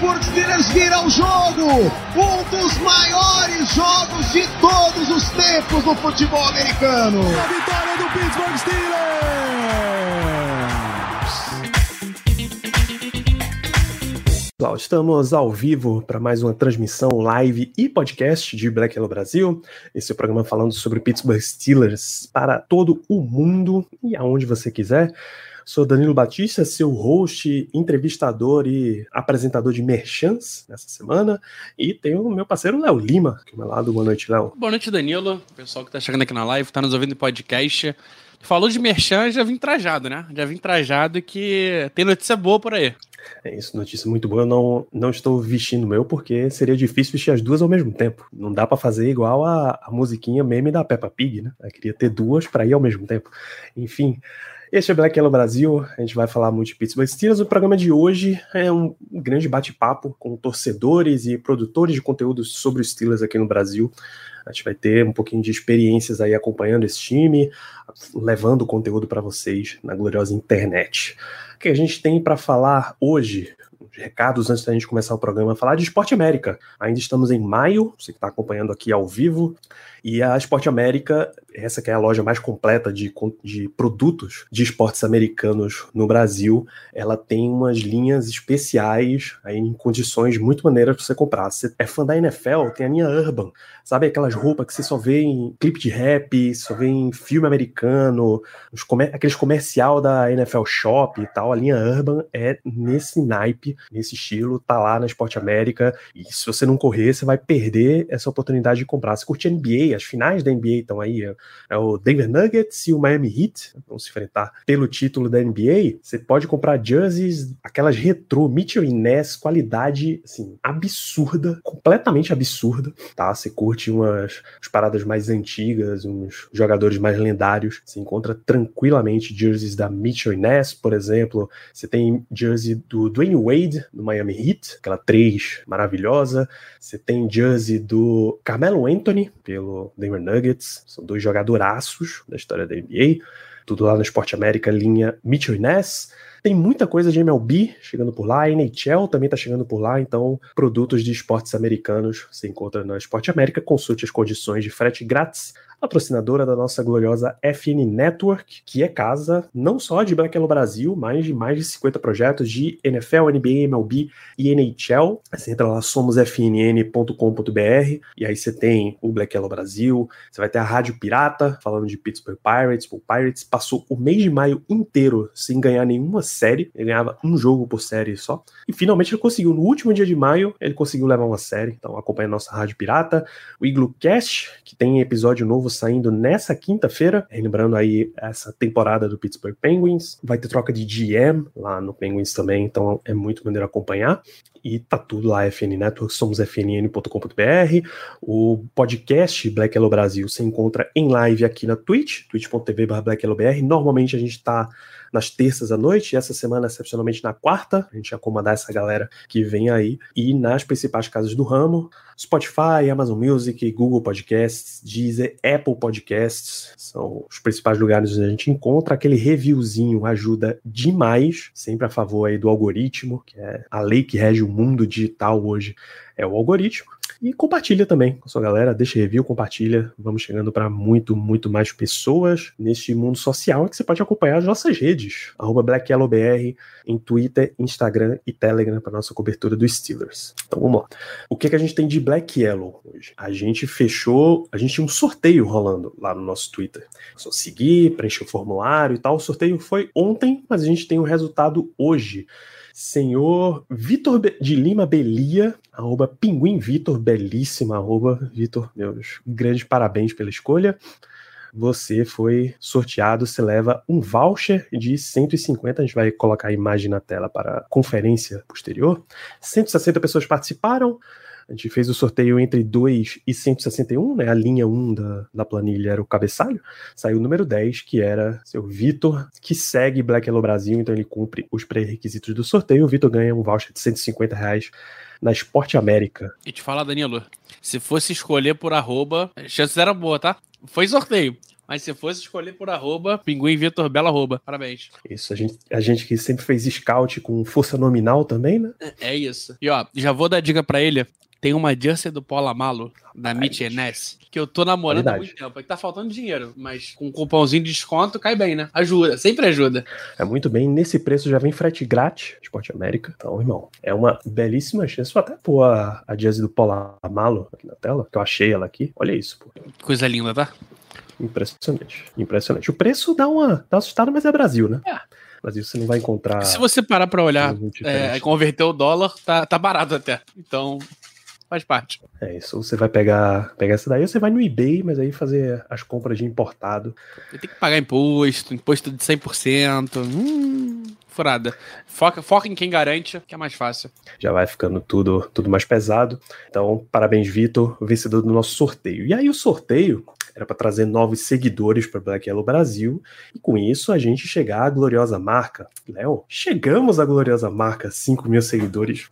Steelers vira o jogo! Um dos maiores jogos de todos os tempos no futebol americano! A vitória do Pittsburgh Steelers! Pessoal, estamos ao vivo para mais uma transmissão live e podcast de Black Yellow Brasil. Esse é o programa falando sobre Pittsburgh Steelers para todo o mundo e aonde você quiser. Sou Danilo Batista, seu host, entrevistador e apresentador de merchants nessa semana. E tenho o meu parceiro Léo Lima, aqui ao meu lado. Boa noite, Léo. Boa noite, Danilo. O pessoal que tá chegando aqui na live, tá nos ouvindo em podcast. Falou de merchan, já vim trajado, né? Já vim trajado que tem notícia boa por aí. É isso, notícia muito boa. Eu não, não estou vestindo o meu porque seria difícil vestir as duas ao mesmo tempo. Não dá para fazer igual a, a musiquinha meme da Peppa Pig, né? Eu queria ter duas para ir ao mesmo tempo. Enfim, este é Black Yellow Brasil, a gente vai falar muito de Pittsburgh Steelers. O programa de hoje é um grande bate-papo com torcedores e produtores de conteúdo sobre os Steelers aqui no Brasil. A gente vai ter um pouquinho de experiências aí acompanhando esse time, levando conteúdo para vocês na gloriosa internet. O que a gente tem para falar hoje? Os recados antes da gente começar o programa, falar de Esporte América. Ainda estamos em maio, você que está acompanhando aqui ao vivo, e a Esporte América, essa que é a loja mais completa de, de produtos de esportes americanos no Brasil, ela tem umas linhas especiais aí em condições muito maneiras para você comprar. Você é fã da NFL, tem a linha Urban, sabe aquelas roupas que você só vê em clipe de rap, só vê em filme americano, comer aqueles comercial da NFL Shop e tal. A linha Urban é nesse naipe, nesse estilo, tá lá na Esporte América. E se você não correr, você vai perder essa oportunidade de comprar. Se curte NBA, as finais da NBA estão aí. É o Denver Nuggets e o Miami Heat vão se enfrentar pelo título da NBA. Você pode comprar jerseys, aquelas retrô, Mitchell Ness, qualidade assim, absurda, completamente absurda, tá? Você curte umas, umas paradas mais antigas, uns jogadores mais lendários, você encontra tranquilamente jerseys da Mitchell Ness, por exemplo. Você tem jersey do Dwayne Wade, do Miami Heat, aquela 3 maravilhosa. Você tem jersey do Carmelo Anthony, pelo Denver Nuggets. São dois jogadoraços da história da NBA. Tudo lá no Esporte América, linha Mitchell Ness. Tem muita coisa de MLB chegando por lá, a NHL também está chegando por lá, então produtos de esportes americanos se encontra na Esporte América. Consulte as condições de frete grátis patrocinadora da nossa gloriosa FN Network, que é casa não só de Black Yellow Brasil, mas de mais de 50 projetos de NFL, NBA, MLB e NHL. Você entra lá, somosfnn.com.br, e aí você tem o Black Yellow Brasil, você vai ter a Rádio Pirata, falando de Pittsburgh Pirates. O Pirates passou o mês de maio inteiro sem ganhar nenhuma série, ele ganhava um jogo por série só, e finalmente ele conseguiu, no último dia de maio, ele conseguiu levar uma série, então acompanha a nossa Rádio Pirata, o Iglu Cast, que tem episódio novo saindo nessa quinta-feira, lembrando aí essa temporada do Pittsburgh Penguins. Vai ter troca de GM lá no Penguins também, então é muito maneiro acompanhar. E tá tudo lá, FN Network, somos fnn.com.br. O podcast Black Yellow Brasil se encontra em live aqui na Twitch, twitch.tv blackyellowbr. Normalmente a gente tá nas terças à noite, e essa semana, excepcionalmente, na quarta. A gente acomodar essa galera que vem aí. E nas principais casas do ramo, Spotify, Amazon Music, Google Podcasts, Deezer, Apple Podcasts, são os principais lugares onde a gente encontra. Aquele reviewzinho ajuda demais, sempre a favor aí do algoritmo, que é a lei que rege o mundo digital hoje, é o algoritmo. E compartilha também com a sua galera, deixa review, compartilha. Vamos chegando para muito, muito mais pessoas neste mundo social que você pode acompanhar as nossas redes, BlackYellowBR, em Twitter, Instagram e Telegram para nossa cobertura dos Steelers. Então vamos lá. O que, que a gente tem de Black Yellow hoje? A gente fechou, a gente tinha um sorteio rolando lá no nosso Twitter. Só seguir, preencher o formulário e tal. O sorteio foi ontem, mas a gente tem o resultado hoje. Senhor Vitor de Lima Belia, arroba Pinguim Vitor, belíssima arroba Vitor, meus grandes parabéns pela escolha. Você foi sorteado, você leva um voucher de 150, a gente vai colocar a imagem na tela para conferência posterior. 160 pessoas participaram, A gente fez o sorteio entre 2 e 161, né? A linha 1 da, da planilha era o cabeçalho. Saiu o número 10, que era seu Vitor, que segue Black Hello Brasil, então ele cumpre os pré-requisitos do sorteio. O Vitor ganha um voucher de 150 reais na Esporte América. E te falar, Danilo, se fosse escolher por arroba, a chance era boa, tá? Foi sorteio. Mas se fosse escolher por arroba, Pinguim Vitor Bela arroba. Parabéns. Isso, a gente, a gente que sempre fez scout com força nominal também, né? É isso. E ó, já vou dar dica para ele. Tem uma jersey do Paula Malo, da Mitch Enes, que eu tô namorando há muito tempo. É que tá faltando dinheiro, mas com um cupomzinho de desconto cai bem, né? Ajuda, sempre ajuda. É muito bem. Nesse preço já vem frete grátis, Esporte América. Então, irmão, é uma belíssima chance. Vou até pôr a, a jersey do Paula Malo aqui na tela, que eu achei ela aqui. Olha isso, pô. Coisa linda, tá? Impressionante, impressionante. O preço dá uma, dá assustada, mas é Brasil, né? É. Brasil você não vai encontrar. Se você parar pra olhar, é, converter o dólar, tá, tá barato até. Então, faz parte. É isso. Você vai pegar, pegar essa daí, você vai no eBay, mas aí fazer as compras de importado. Tem que pagar imposto, imposto de 100%. Hum, furada. Foca, foca em quem garante, que é mais fácil. Já vai ficando tudo, tudo mais pesado. Então, parabéns, Vitor, vencedor do nosso sorteio. E aí, o sorteio era para trazer novos seguidores para Black Yellow Brasil e com isso a gente chegar à gloriosa marca. Léo, chegamos à gloriosa marca 5 mil seguidores.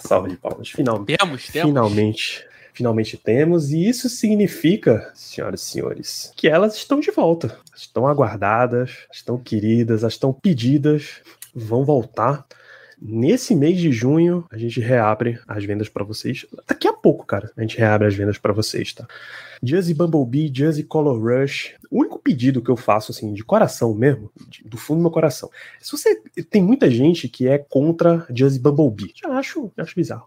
Salva de palmas. Finalmente. Temos, temos. Finalmente. Finalmente temos, e isso significa, senhoras e senhores, que elas estão de volta. Estão aguardadas, estão queridas, estão pedidas, vão voltar. Nesse mês de junho, a gente reabre as vendas para vocês. Daqui a pouco, cara, a gente reabre as vendas para vocês, tá? Jazzy Bumblebee, Jazzy Color Rush. O único pedido que eu faço, assim, de coração mesmo, de, do fundo do meu coração, se você. Tem muita gente que é contra Jazzy Bumblebee. Já acho, já acho bizarro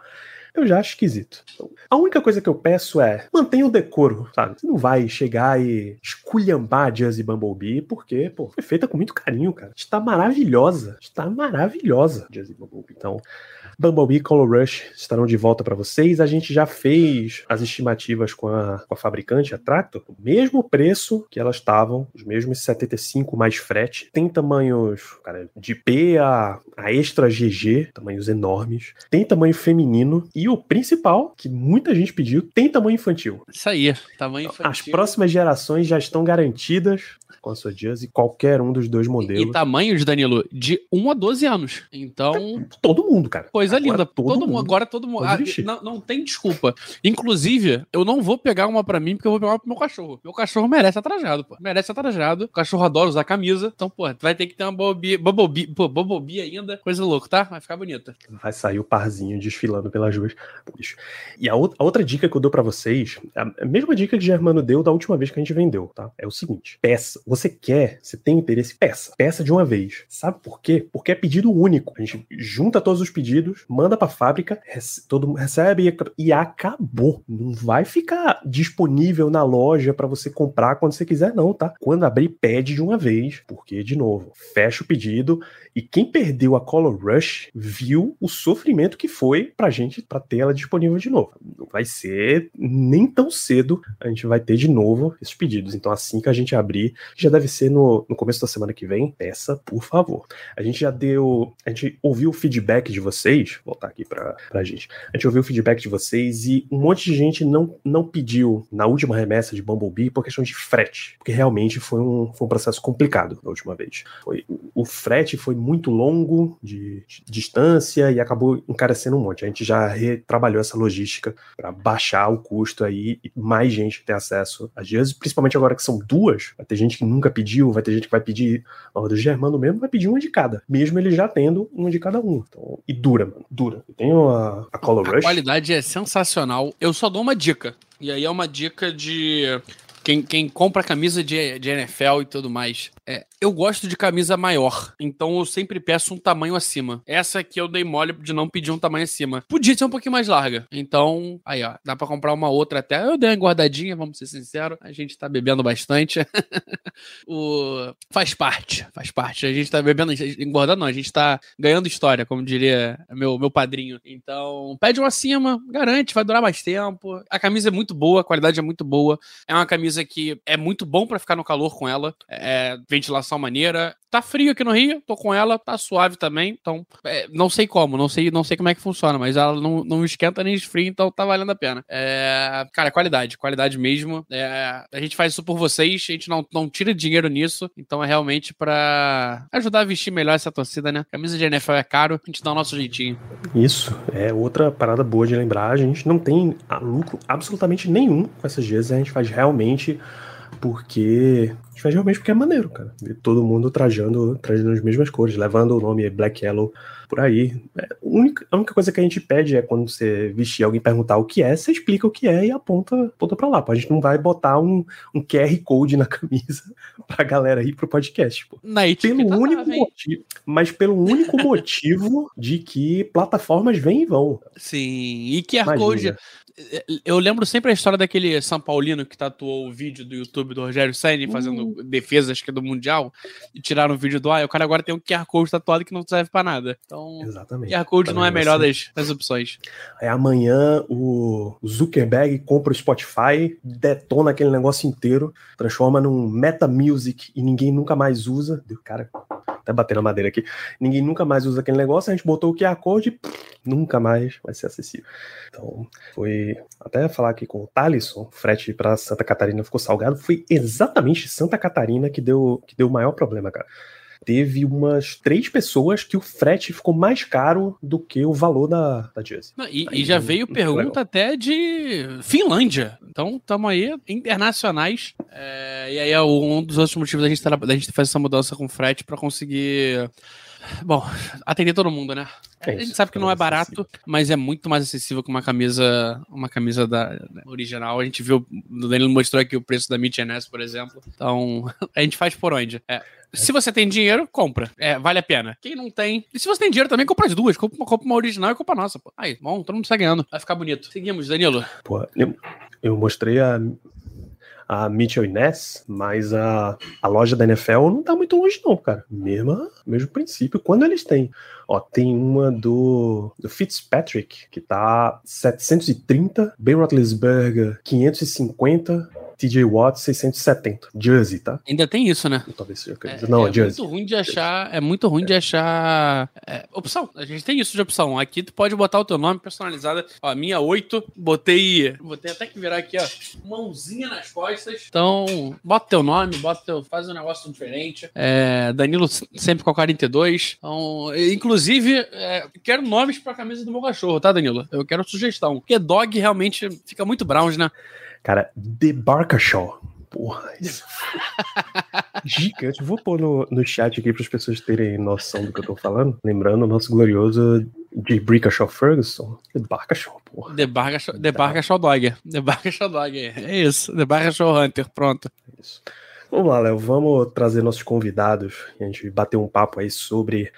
eu já acho esquisito. Então, a única coisa que eu peço é mantenha o decoro, sabe? Você não vai chegar e esculhambar Jazzy Bumblebee, porque, pô, foi feita com muito carinho, cara. Está maravilhosa. Está maravilhosa, Jazzy Bumblebee. Então, Bumblebee e Color Rush estarão de volta para vocês. A gente já fez as estimativas com a, com a fabricante, a Tractor, o mesmo preço que elas estavam, os mesmos 75 mais frete. Tem tamanhos, cara, de P a, a extra GG, tamanhos enormes. Tem tamanho feminino e o principal, que muita gente pediu, tem tamanho infantil. Isso aí, tamanho infantil. As próximas gerações já estão garantidas com a sua Jazz qualquer um dos dois modelos. E, e tamanhos, Danilo, de 1 a 12 anos. Então. Todo mundo, cara. Coisa agora linda. Todo, todo mundo. Agora todo mundo. Ah, não, não tem desculpa. Inclusive, eu não vou pegar uma para mim, porque eu vou pegar uma pro meu cachorro. Meu cachorro merece atrajado, pô. Merece atrajado. O cachorro adora usar camisa. Então, pô, vai ter que ter uma Bumblebee, Bumblebee, pô, Bumblebee ainda. Coisa louca, tá? Vai ficar bonita. Vai sair o parzinho desfilando pelas ruas. E a, outra, a outra dica que eu dou para vocês, a mesma dica que Germano deu da última vez que a gente vendeu, tá? É o seguinte: peça você quer, você tem interesse, peça. Peça de uma vez. Sabe por quê? Porque é pedido único. A gente junta todos os pedidos, manda pra fábrica, todo mundo recebe e, acabou. Não vai ficar disponível na loja para você comprar quando você quiser, não, tá? Quando abrir, pede de uma vez. Porque, de novo, fecha o pedido e quem perdeu a Color Rush viu o sofrimento que foi pra gente pra ter ela disponível de novo. Não vai ser nem tão cedo a gente vai ter de novo esses pedidos. Então, assim que a gente abrir, já deve ser no, no começo da semana que vem. Peça, por favor. A gente já deu. A gente ouviu o feedback de vocês. Vou voltar aqui pra, pra gente. A gente ouviu o feedback de vocês e um monte de gente não, não pediu na última remessa de Bumblebee por questão de frete. Porque realmente foi um, foi um processo complicado da última vez. Foi, o frete foi muito longo de, de, distância e acabou encarecendo um monte. A gente já retrabalhou essa logística para baixar o custo aí e mais gente ter acesso às dias, principalmente agora que são duas. Vai ter gente que nunca pediu, vai ter gente que vai pedir, ó, do Germano mesmo vai pedir uma de cada, mesmo ele já tendo uma de cada um. Então, e dura, mano, dura. Eu tenho a, a Color Rush. A qualidade é sensacional. Eu só dou uma dica. E aí é uma dica de quem, quem compra camisa de, de NFL e tudo mais, é, eu gosto de camisa maior, então eu sempre peço um tamanho acima. Essa aqui eu dei mole de não pedir um tamanho acima. Podia ser um pouquinho mais larga. Então, aí ó, dá para comprar uma outra até. Eu dei uma guardadinha, vamos ser sinceros. A gente tá bebendo bastante. o... Faz parte, faz parte. A gente tá bebendo, engordando não, a gente tá ganhando história, como diria meu, meu padrinho. Então, pede um acima, garante, vai durar mais tempo. A camisa é muito boa, a qualidade é muito boa. É uma camisa que é muito bom para ficar no calor com ela. É, ventilação maneira. Tá frio aqui no Rio, tô com ela, tá suave também. Então, é, não sei como, não sei, não sei como é que funciona, mas ela não, não esquenta nem esfria, então tá valendo a pena. É, cara, qualidade, qualidade mesmo. É, a gente faz isso por vocês, a gente não, não tira dinheiro nisso, então é realmente para ajudar a vestir melhor essa torcida, né? Camisa de NFL é caro, a gente dá o nosso jeitinho. Isso, é outra parada boa de lembrar. A gente não tem lucro absolutamente nenhum com essas dias, a gente faz realmente porque. A gente faz realmente porque é maneiro, cara. Ver todo mundo trajando, trajando as mesmas cores, levando o nome Black Yellow por aí. É, a, única, a única coisa que a gente pede é quando você vestir alguém perguntar o que é, você explica o que é e aponta, aponta pra lá. Pô. A gente não vai botar um, um QR Code na camisa pra galera ir pro podcast. Pô. Na pelo único motivo, mas pelo único motivo de que plataformas vêm e vão. Sim, e QR Imagina. Code eu lembro sempre a história daquele São Paulino que tatuou o vídeo do YouTube do Rogério Senni fazendo uh. defesa, acho que é do Mundial, e tiraram o vídeo do ar, e o cara agora tem um QR Code tatuado que não serve pra nada. Então, Exatamente. QR Code não é a melhor das, das opções. Aí amanhã o Zuckerberg compra o Spotify, detona aquele negócio inteiro, transforma num Meta Music e ninguém nunca mais usa. Deu cara, até bater na madeira aqui. Ninguém nunca mais usa aquele negócio, a gente botou o QR Code e pff, nunca mais vai ser acessível. Então, foi até falar aqui com o Thalisson, frete para Santa Catarina ficou salgado, foi exatamente Santa Catarina que deu que deu o maior problema, cara teve umas três pessoas que o frete ficou mais caro do que o valor da, da Jersey. E, aí, e, já veio pergunta até de Finlândia. Então, estamos aí internacionais. É, e aí é um dos outros motivos da gente, da gente fazer essa mudança com frete para conseguir Bom, atender todo mundo, né? É a gente sabe que não é barato, mas é muito mais acessível que uma camisa, uma camisa da, da original. A gente viu, o Danilo mostrou aqui o preço da Meet NS, por exemplo. Então, a gente faz por onde? É. Se você tem dinheiro, compra. É, vale a pena. Quem não tem. E se você tem dinheiro também, compra as duas. Compra, compra uma original e compra a nossa, pô. Aí, bom, todo mundo sai ganhando. Vai ficar bonito. Seguimos, Danilo. Pô, eu, eu mostrei a a Mitchell Ness, mas a, a loja da NFL não tá muito longe, não, cara. Mesmo, mesmo princípio, quando eles têm. Ó, tem uma do, do Fitzpatrick, que tá 730, Ben Roethlisberger 550, TJ Watt 670. Jersey, tá? Ainda tem isso, né? Talvez seja É, Não, é, é Jersey. Muito ruim de achar, é muito ruim é. de achar é, opção. A gente tem isso de opção. Aqui tu pode botar o teu nome personalizado. Ó, minha 8, botei. Botei até que virar aqui, ó. Mãozinha nas costas. Então, bota teu nome, bota teu. Faz um negócio diferente. É, Danilo sempre com a 42. Então, inclusive, é, quero nomes pra camisa do meu cachorro, tá, Danilo? Eu quero sugestão. Porque dog realmente fica muito Browns, né? Cara, The Barkashaw. Porra, isso. Gigante. Vou pôr no, no chat aqui para as pessoas terem noção do que eu tô falando. Lembrando o nosso glorioso de Brickashaw Ferguson. The Barkashaw, porra. The Barkashaw, The Barkashaw Dog. The Barkashaw Dog. É isso. The Barkashaw Hunter. Pronto. É isso. Vamos lá, Léo, vamos trazer nossos convidados e a gente bater um papo aí sobre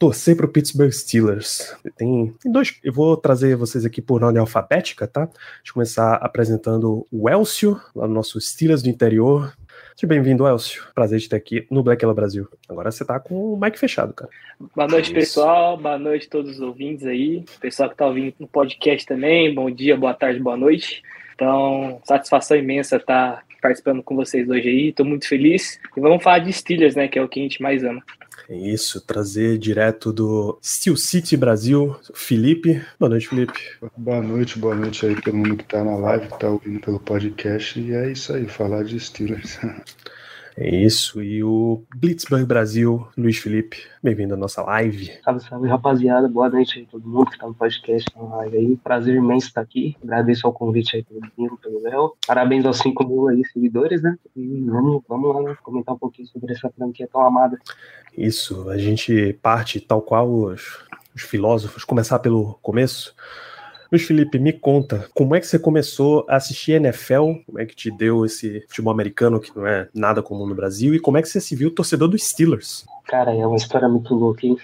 torcer para o Pittsburgh Steelers. Tem, tem, dois, eu vou trazer vocês aqui por ordem alfabética, tá? Deixa eu começar apresentando o Elcio, lá no nosso Steelers do interior. Seja bem-vindo, Elcio. Prazer de ter aqui no Black Yellow Brasil. Agora você tá com o mic fechado, cara. Boa noite, Isso. pessoal. Boa noite a todos os ouvintes aí. Pessoal que tá ouvindo no podcast também. Bom dia, boa tarde, boa noite. Então, satisfação imensa estar tá participando com vocês hoje aí. Estou muito feliz. E vamos falar de Steelers, né? Que é o que a gente mais ama. É isso, trazer direto do Steel City Brasil, Felipe. Boa noite, Felipe. Boa noite, boa noite aí todo mundo que está na live, que está ouvindo pelo podcast. E é isso aí, falar de Steelers. É isso. E o Blitzburg Brasil, Luiz Felipe, bem-vindo à nossa live. Salve, salve, rapaziada. Boa noite aí todo mundo que está no podcast, na live aí. Prazer imenso estar aqui. Agradeço ao convite aí pelo Bingo, pelo Léo. Parabéns aos 5 mil aí seguidores, né? E vamos, vamos lá, né? Comentar um pouquinho sobre essa franquia tão amada. Isso, a gente parte tal qual os, os filósofos, começar pelo começo. Luiz Felipe, me conta, como é que você começou a assistir NFL? Como é que te deu esse futebol americano que não é nada comum no Brasil? E como é que você se viu torcedor dos Steelers? Cara, é uma história muito louca, hein?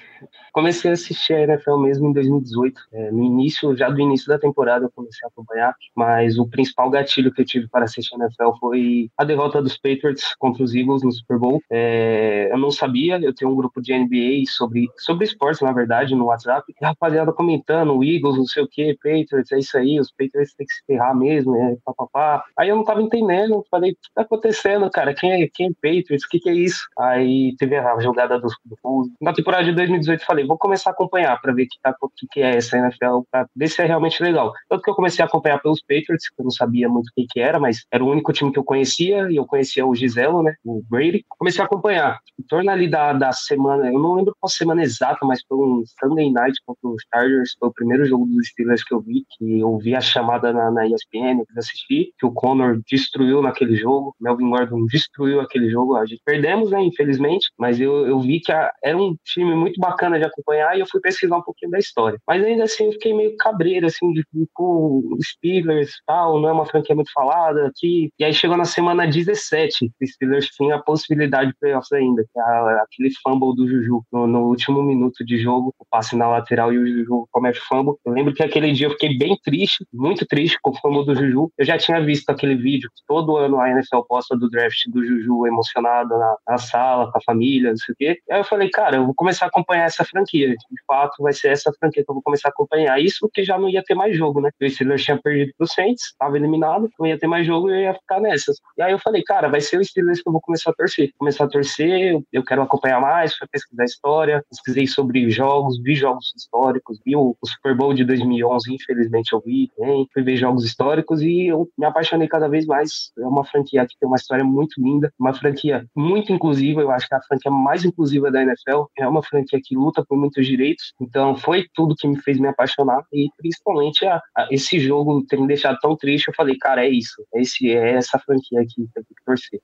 Comecei a assistir a NFL mesmo em 2018. É, no início, já do início da temporada, eu comecei a acompanhar, mas o principal gatilho que eu tive para assistir a NFL foi a derrota dos Patriots contra os Eagles no Super Bowl. É, eu não sabia, eu tenho um grupo de NBA sobre, sobre esportes, na verdade, no WhatsApp, e a rapaziada comentando, o Eagles, não sei o que, Patriots, é isso aí, os Patriots têm que se ferrar mesmo, é papapá. Aí eu não tava entendendo, falei, o que tá acontecendo, cara? Quem é, quem é Patriots? O que, que é isso? Aí teve a jogada dos Bulls. Na temporada de 2018, falei, vou começar a acompanhar para ver o que, tá, que, que é essa NFL, pra ver se é realmente legal. Tanto que eu comecei a acompanhar pelos Patriots, que eu não sabia muito o que, que era, mas era o único time que eu conhecia, e eu conhecia o Giselo, né? O Brady. Comecei a acompanhar. Em torno ali da, da semana, eu não lembro qual semana exata, mas foi um Sunday Night contra os Chargers, foi o primeiro jogo dos Steelers que eu vi, que eu vi a chamada na, na ESPN, eu quis assistir, que o Connor destruiu naquele jogo, Melvin Gordon destruiu aquele jogo, a gente perdemos, né, infelizmente, mas eu, eu vi que a, era um time muito bacana de acompanhar e eu fui pesquisar um pouquinho da história. Mas ainda assim eu fiquei meio cabreiro, assim, de, pô, Steelers tal, não é uma franquia muito falada aqui. E aí chegou na semana 17, o Steelers tinha a possibilidade de playoffs ainda, é aquele fumble do Juju no, no, último minuto de jogo, o passe na lateral e o Juju comete fumble. Eu lembro que aquele dia eu fiquei bem triste, muito triste com o fumble do Juju. Eu já tinha visto aquele vídeo todo ano a NFL posta do draft do Juju emocionado na, na sala, com a família, não sei o quê. Aí eu falei, cara, eu vou começar a acompanhar essa franquia. De fato, vai ser essa franquia que eu vou começar a acompanhar. Isso porque já não ia ter mais jogo, né? O Steelers tinha perdido pro Saints, estava eliminado, não ia ter mais jogo e eu ia ficar nessas. E aí eu falei, cara, vai ser o Steelers que eu vou começar a torcer. Começar a torcer, eu quero acompanhar mais, fui pesquisar história, pesquisei sobre jogos, vi jogos históricos, vi o, Super Bowl de 2011, infelizmente eu vi, também, fui ver jogos históricos e eu me apaixonei cada vez mais. É uma franquia que tem uma história muito linda, uma franquia muito inclusiva, eu acho que é a franquia mais inclusiva da NFL, é uma franquia que luta por muitos direitos, então foi tudo que me fez me apaixonar e principalmente a, a, esse jogo ter me deixado tão triste, eu falei, cara, é isso, esse, é essa franquia aqui que eu tenho que torcer.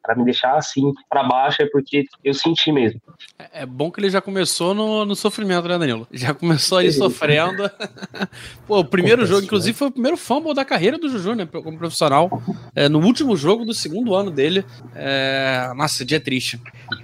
Pra me deixar assim, para baixo, é porque eu senti mesmo. É, é bom que ele já começou no, no sofrimento, né, Danilo? Já começou aí sofrendo. Pô, o primeiro jogo, inclusive, foi o primeiro fumble da carreira do Juju, né, como profissional. É, no último jogo do segundo ano dele. É... Nossa, dia triste.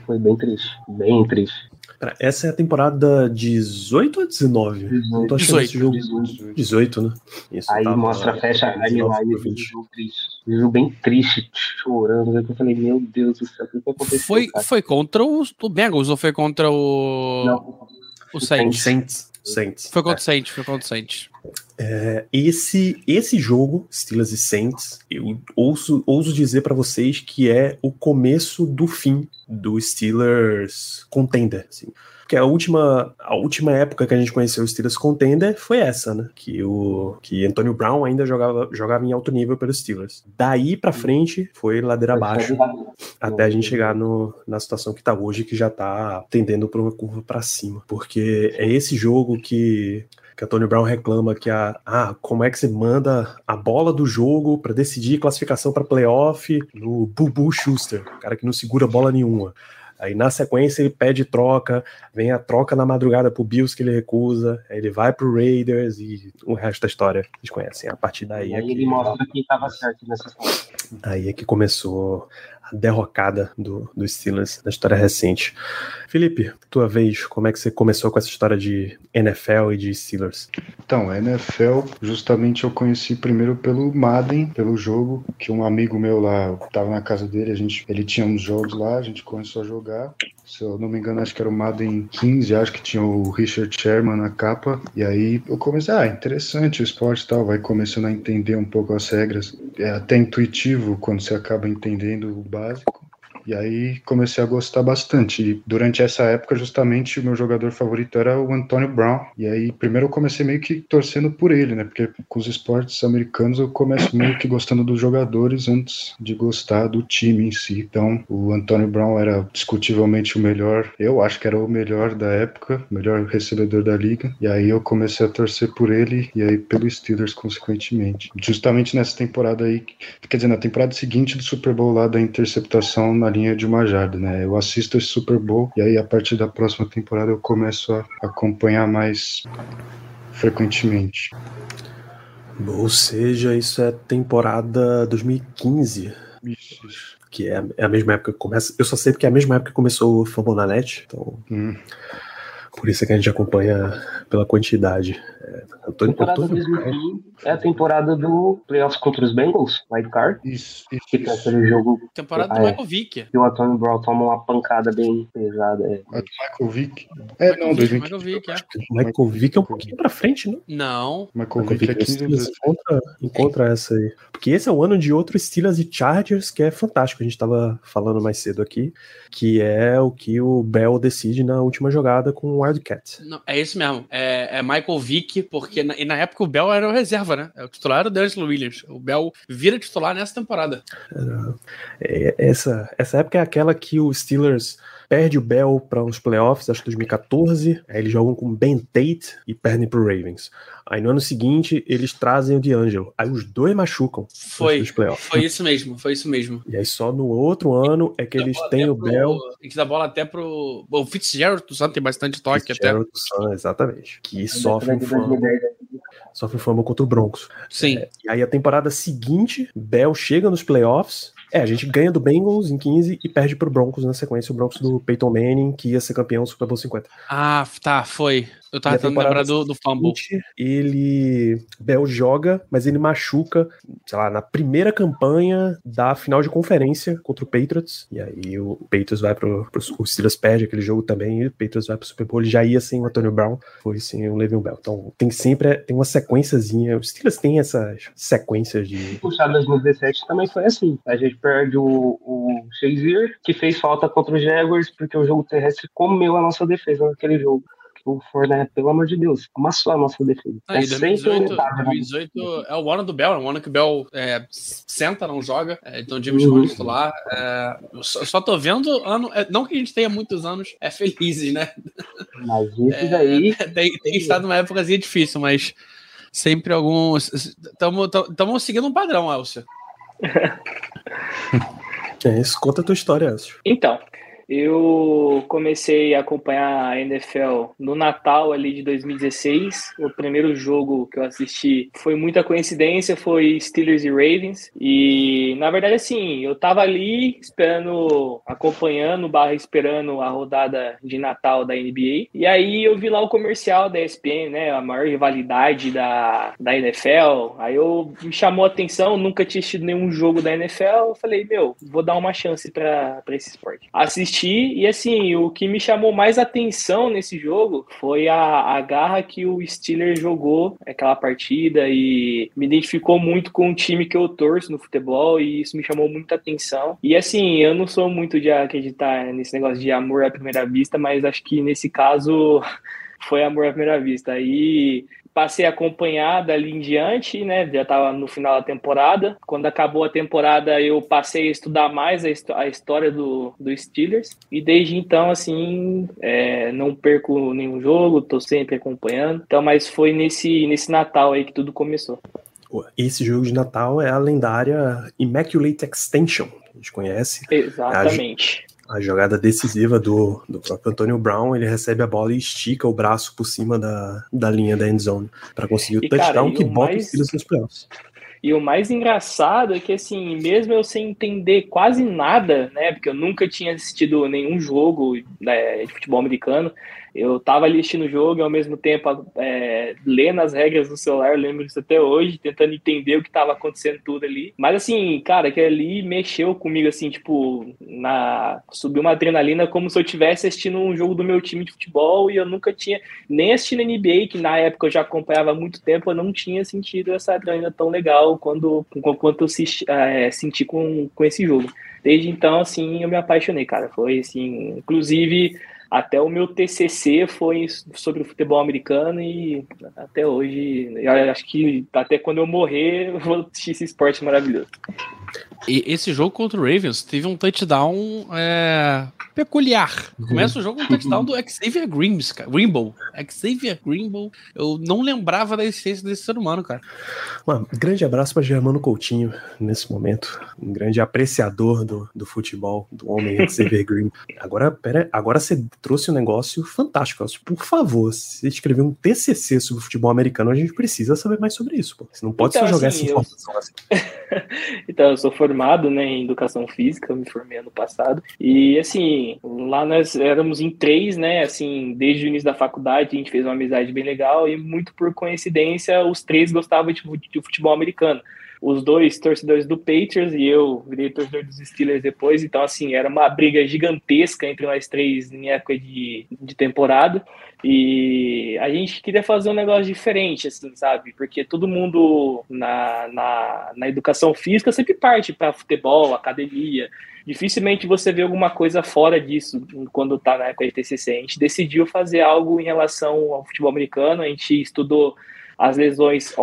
Foi bem triste, bem triste. Essa é a temporada 18 ou 19? 18. tô achando 18. esse jogo 18, 18 né? Isso, Aí tava, mostra, fecha a timeline do jogo triste. Jogo bem triste, chorando. Eu falei, meu Deus do céu, o que aconteceu? Foi, foi contra o, o Bengals ou foi contra o. Não. O Saints. Saints. Saints. Foi contra o é. Saints, foi contra o Saints. É, esse, esse jogo, Steelers e Saints, eu ouso, ouso dizer para vocês que é o começo do fim do Steelers contender. Assim. Porque a última, a última época que a gente conheceu o Steelers contender foi essa, né? Que o que Antonio Brown ainda jogava, jogava em alto nível pelos Steelers. Daí para frente foi ladeira abaixo até a gente chegar no, na situação que tá hoje, que já tá tendendo para uma curva para cima. Porque é esse jogo que que Antônio Brown reclama que a ah, como é que você manda a bola do jogo para decidir classificação para playoff no Bubu Schuster, cara que não segura bola nenhuma. Aí na sequência ele pede troca, vem a troca na madrugada pro Bills que ele recusa, aí ele vai pro Raiders e o resto da história eles conhecem. A partir daí. Aí é que... ele mostra que estava certo. Aí é que começou a derrocada do, do Steelers na história recente. Felipe, tua vez, como é que você começou com essa história de NFL e de Steelers? Então, a NFL, justamente eu conheci primeiro pelo Madden, pelo jogo, que um amigo meu lá, eu tava na casa dele, a gente, ele tinha uns jogos lá, a gente começou a jogar. Se eu não me engano, acho que era o Madden 15, acho que tinha o Richard Sherman na capa. E aí eu comecei, ah, interessante o esporte e tal, vai começando a entender um pouco as regras. É até intuitivo quando você acaba entendendo básico. E aí comecei a gostar bastante. E durante essa época, justamente, o meu jogador favorito era o Antonio Brown. E aí, primeiro eu comecei meio que torcendo por ele, né? Porque com os esportes americanos eu começo meio que gostando dos jogadores antes de gostar do time em si. Então, o Antonio Brown era discutivelmente o melhor. Eu acho que era o melhor da época, o melhor recebedor da liga. E aí eu comecei a torcer por ele e aí pelo Steelers, consequentemente. Justamente nessa temporada aí, quer dizer, na temporada seguinte do Super Bowl lá da interceptação na linha de uma jarda, né? Eu assisto esse Super Bowl e aí a partir da próxima temporada eu começo a acompanhar mais frequentemente. Ou seja, isso é temporada 2015. Isso. Que é, é a mesma época que começa. Eu só sei porque é a mesma época que começou o Fambonanet. Então. Hum. Por isso é que a gente acompanha pela quantidade. É, Antônio, temporada Antônio, 2015 é a temporada do playoffs contra os Bengals, White Card, Isso, isso, que tem isso. aquele jogo Temporada Ah, do é. Michael Vick. que o Antônio Brown toma uma pancada bem pesada. É. A do Michael Vick. É, não, Michael 2015. Vick, é. o Michael Vick é um pouquinho pra frente, né? Não. Michael Michael Vick é Vick no 15 Steelers vezes. encontra, encontra essa aí. Porque esse é o ano de outro Steelers e Chargers que é fantástico. A gente tava falando mais cedo aqui, que é o que o Bell decide na última jogada com o Wildcat. Não, é isso mesmo. É, é Michael Vick, porque na, e na época o Bell era o reserva, né? O titular era o D'Angelo Williams. O Bell vira titular nessa temporada. É, essa, essa época é aquela que o Steelers perde o Bell para os playoffs, acho que 2014. Aí eles jogam com Ben Tate e perdem pro Ravens. Aí no ano seguinte eles trazem o D'Angelo. Aí os dois machucam Foi. nos playoffs. Foi isso mesmo, foi isso mesmo. E aí só no outro ano é que eles têm o pro- Bell. A gente dá bola até pro. O Fitzgerald, tu sabe, tem bastante toque até. Fitzgerald do Sun, exatamente. Que sofre um de fumble, 2010, sofre um fumble contra o Broncos. Sim. E aí a temporada seguinte, Bell chega nos playoffs. É, a gente ganha do Bengals em 15 e perde pro Broncos na sequência, o Broncos do Peyton Manning, que ia ser campeão do Super Bowl 50. Ah, tá, foi. Eu tava tentando temporada lembrar do, do fumble. ele. Bell joga, mas ele machuca, sei lá, na primeira campanha da final de conferência contra o Patriots. E aí o Patriots vai pro. pro o Steelers perde aquele jogo também, e o Patriots vai pro Super Bowl. Ele já ia sem o Antonio Brown, foi sem o Le'Veon Bell. Então tem sempre tem uma sequenciazinha. Os Steelers têm essas sequências de. puxar 2017 também foi assim. A gente perde o, o Shazier, que fez falta contra os Jaguars, porque o jogo terrestre comeu a nossa defesa naquele jogo. O Fournette, pelo amor de Deus, amassou a nossa defesa. Ah, é sempre 2018, metade, né? 2018 é o ano do Bell, é o ano que o Bell é, senta, não joga. É, então James Uhum. Titular. É, eu só, só tô vendo ano. é, não que a gente tenha muitos anos é felizes, né? Mas esse daí, Tem, tem estado numa épocazinha difícil, mas sempre alguns. Estamos seguindo um padrão, Elcio. É isso, conta a tua história, Elcio. Então, eu comecei a acompanhar a NFL no Natal ali de 2016. O primeiro jogo que eu assisti foi muita coincidência, foi Steelers e Ravens. E na verdade, assim, eu tava ali esperando, acompanhando, barra esperando a rodada de Natal da NBA. E aí eu vi lá o comercial da ESPN, né? A maior rivalidade da, da NFL. Aí eu me chamou a atenção, nunca tinha assistido nenhum jogo da NFL. Eu falei, meu, vou dar uma chance para esse esporte. Assisti e assim, o que me chamou mais atenção nesse jogo foi a, a garra que o Steelers jogou aquela partida e me identificou muito com o time que eu torço no futebol e isso me chamou muita atenção. E assim, eu não sou muito de acreditar nesse negócio de amor à primeira vista, mas acho que nesse caso foi amor à primeira vista. Aí passei a acompanhar dali em diante, né? Já estava no final da temporada. Quando acabou a temporada, eu passei a estudar mais a, a história do, do Steelers. E desde então, assim, é, não perco nenhum jogo, tô sempre acompanhando. Então, mas foi nesse, nesse Natal aí que tudo começou. Esse jogo de Natal é a lendária Immaculate Extension, que a gente conhece. Exatamente. A jogada decisiva do, do próprio Antonio Brown, ele recebe a bola e estica o braço por cima da, da linha da endzone para conseguir o E, touchdown cara, e que o bota mais- os Steelers nos playoffs. E o mais engraçado é que, assim, mesmo eu sem entender quase nada, né? Porque eu nunca tinha assistido nenhum jogo né, de futebol americano, eu tava ali assistindo o jogo e ao mesmo tempo é, lendo as regras no celular, eu lembro disso até hoje, tentando entender o que tava acontecendo tudo ali. Mas assim, cara, que ali mexeu comigo, assim, tipo, na. Subiu uma adrenalina como se eu estivesse assistindo um jogo do meu time de futebol e eu nunca tinha nem assistindo NBA, que na época eu já acompanhava há muito tempo, eu não tinha sentido essa adrenalina tão legal quando, quanto eu é, senti com, com esse jogo. Desde então, assim, eu me apaixonei, cara. Foi assim, inclusive até o meu TCC foi sobre o futebol americano e até hoje, acho que até quando eu morrer, eu vou assistir esse esporte maravilhoso. E esse jogo contra o Ravens teve um touchdown é, peculiar. Começa o jogo com um touchdown do Xavier Grims, cara. Grimble. Xavier Grimble. Eu não lembrava da existência desse ser humano, cara. Um grande abraço para Germano Coutinho nesse momento. Um grande apreciador do, do futebol, do homem Xavier Green. Agora, pera, agora você trouxe um negócio fantástico. Elcio. Por favor, se escrever um TCC sobre futebol americano, a gente precisa saber mais sobre isso. Pô. Você não pode Então, só jogar assim, essa eu- informação assim. Então, eu sou formado né, em educação física, eu me formei ano passado. E assim, lá nós éramos em três, né? Assim, desde o início da faculdade, a gente fez uma amizade bem legal e muito por coincidência, os três gostavam de, de futebol americano os dois torcedores do Patriots e eu virei torcedor dos Steelers depois. Então, assim, era uma briga gigantesca entre nós três em época de, de temporada. E a gente queria fazer um negócio diferente, assim, sabe? Porque todo mundo na, na, na educação física sempre parte para futebol, academia. Dificilmente você vê alguma coisa fora disso quando tá na época de TCC. A gente decidiu fazer algo em relação ao futebol americano, a gente estudou as lesões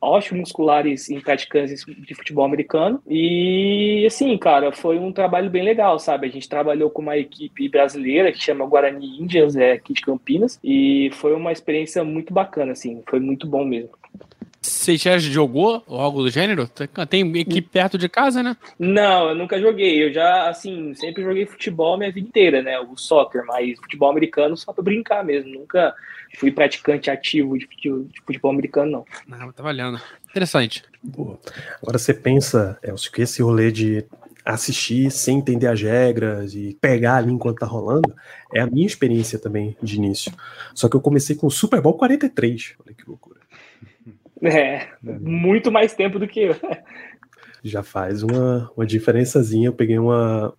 osteomusculares em praticantes de futebol americano. E, assim, cara, foi um trabalho bem legal, sabe? A gente trabalhou com uma equipe brasileira que chama Guarani Indians, é aqui de Campinas, e foi uma experiência muito bacana, assim, foi muito bom mesmo. Você já jogou ou algo do gênero? Tem equipe perto de casa, né? Não, eu nunca joguei. Eu já, assim, sempre joguei futebol minha vida inteira, né? O soccer, mas futebol americano só pra brincar mesmo. Nunca fui praticante ativo de futebol americano, não. Não, tá valendo. Interessante. Boa. Agora você pensa, Elcio, que esse rolê de assistir sem entender as regras e pegar ali enquanto tá rolando, é a minha experiência também de início. Só que eu comecei com o Super Bowl 43. Olha que loucura. É, muito mais tempo do que eu. Já faz uma, uma diferençazinha. Eu peguei uma.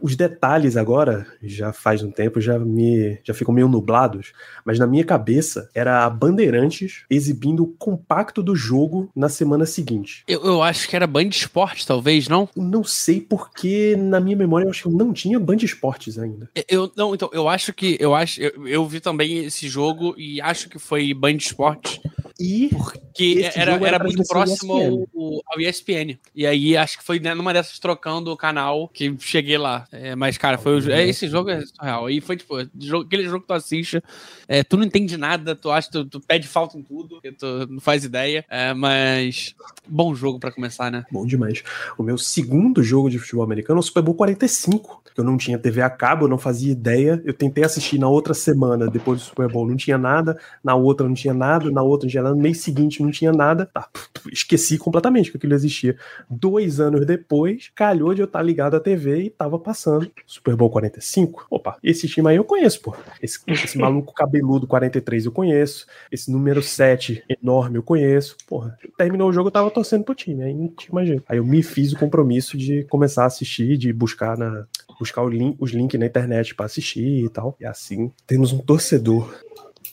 Os detalhes agora, já faz um tempo, já me já ficam meio nublados, mas na minha cabeça era a Bandeirantes exibindo o compacto do jogo na semana seguinte. Eu, eu acho que era Band Esportes, talvez, não? Não sei porque na minha memória eu acho que eu não tinha Band Esportes ainda. Eu não, então eu acho que eu acho eu, eu vi também esse jogo e acho que foi Band Esportes. E porque era, era, era muito próximo ao, ao, ESPN. E aí acho que foi né, numa dessas trocando o canal que cheguei lá. É, mas, cara, foi o, é, esse jogo é surreal. E foi tipo, aquele jogo que tu assiste, é, tu não entende nada, tu acha, tu, tu pede falta em tudo, tu não faz ideia. É, mas bom jogo para começar, né? Bom demais. O meu segundo jogo de futebol americano é o Super Bowl 45. Eu não tinha TV a cabo, eu não fazia ideia. Eu tentei assistir na outra semana, depois do Super Bowl, não tinha nada. Na outra não tinha nada, na outra não tinha nada. No mês seguinte não tinha nada. Tá, esqueci completamente que aquilo existia. Dois anos depois, calhou de eu estar ligado à TV e tava passando. Super Bowl 45. Opa, esse time aí eu conheço, pô. Esse, esse maluco cabeludo 43 eu conheço. Esse número 7 enorme eu conheço. Porra, terminou o jogo, eu tava torcendo pro time. Aí não tinha mais jeito. Aí eu me fiz o compromisso de começar a assistir, de buscar na, buscar link, os links na internet para assistir e tal. E assim, temos um torcedor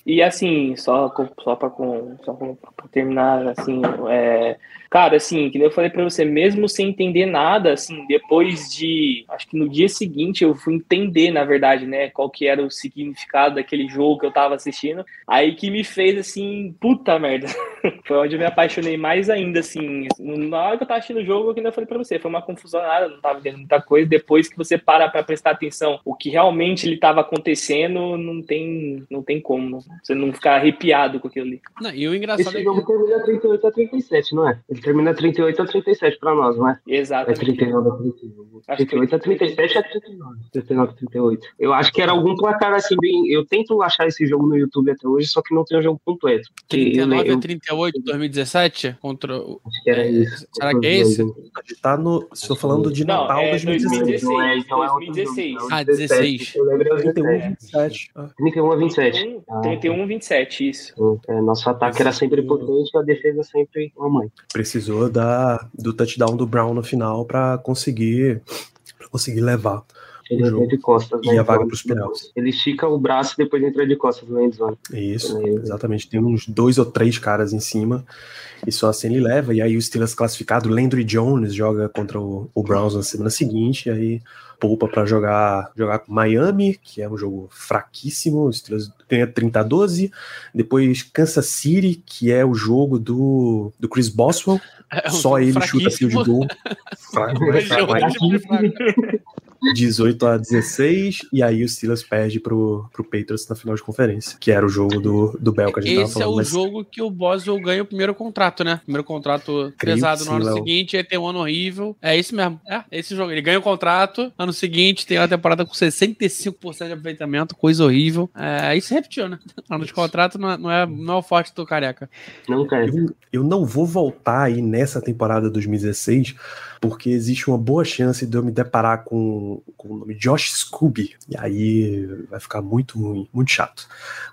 e assim, só, só para só terminar, assim, é, cara, assim, que eu falei para você, mesmo sem entender nada, assim, depois de, acho que no dia seguinte eu fui entender, na verdade, né, qual que era o significado daquele jogo que eu tava assistindo, aí que me fez, assim, puta merda, foi onde eu me apaixonei mais ainda, assim, na hora que eu tava assistindo o jogo, que eu falei para você, foi uma confusão nada, não tava vendo muita coisa, depois que você para para prestar atenção o que realmente ele tava acontecendo, não tem, não tem como, você não ficar arrepiado com aquilo ali. Não, e o engraçado Esse é jogo que... termina 38 a 37, não é? Ele termina 38 a 37 pra nós, não é? Exato. É 39 a 39. 38 a 37 é 39. 39 a 38. Eu acho que era algum placar assim, bem. Eu tento achar esse jogo no YouTube até hoje, só que não tem o jogo completo. 39 a 38, 2017? Contra. Acho que era isso. Será que é esse? A gente tá no. Estou falando de não, Natal é 2016. 2016. É, então é 2016. Ah, 16. Eu lembro 31 a 27. 31 a 27. 31 a 27, isso. É, nosso ataque era sempre potente e a defesa sempre uma mãe. Precisou da, do touchdown do Brown no final para conseguir, pra conseguir levar. Ele entra de costas, E a vaga para os penais. Ele estica o braço e depois entra de costas no endzone. Isso, exatamente. Tem uns dois ou três caras em cima. E só assim ele leva. E aí o Steelers classificado, Landry Jones joga contra o, o Browns na semana seguinte. E aí poupa para jogar jogar com Miami, que é um jogo fraquíssimo. O Steelers ganha 30 a 12. Depois Kansas City, que é o jogo do, do Chris Boswell. É um Só ele chuta fio de gol. Fraco, Mas fraco, jogo fraco. De fraco. 18 a 16, e aí o Steelers perde pro, pro Patriots na final de conferência, que era o jogo do, do Bell que a gente Esse é o mas... jogo que o Boswell ganha o primeiro contrato, né? Primeiro contrato Creio pesado no ano Léo. seguinte, aí tem um ano horrível. É isso mesmo. É, esse jogo. Ele ganha o contrato, ano seguinte tem uma temporada com 65% de aproveitamento, coisa horrível. É, aí se repetiu, né? Ano de contrato não é, não é, não é o forte do careca. Não, cara. Eu, eu não vou voltar aí nessa temporada 2016 porque existe uma boa chance de eu me deparar com, com o nome Josh Scooby, e aí vai ficar muito ruim, muito chato.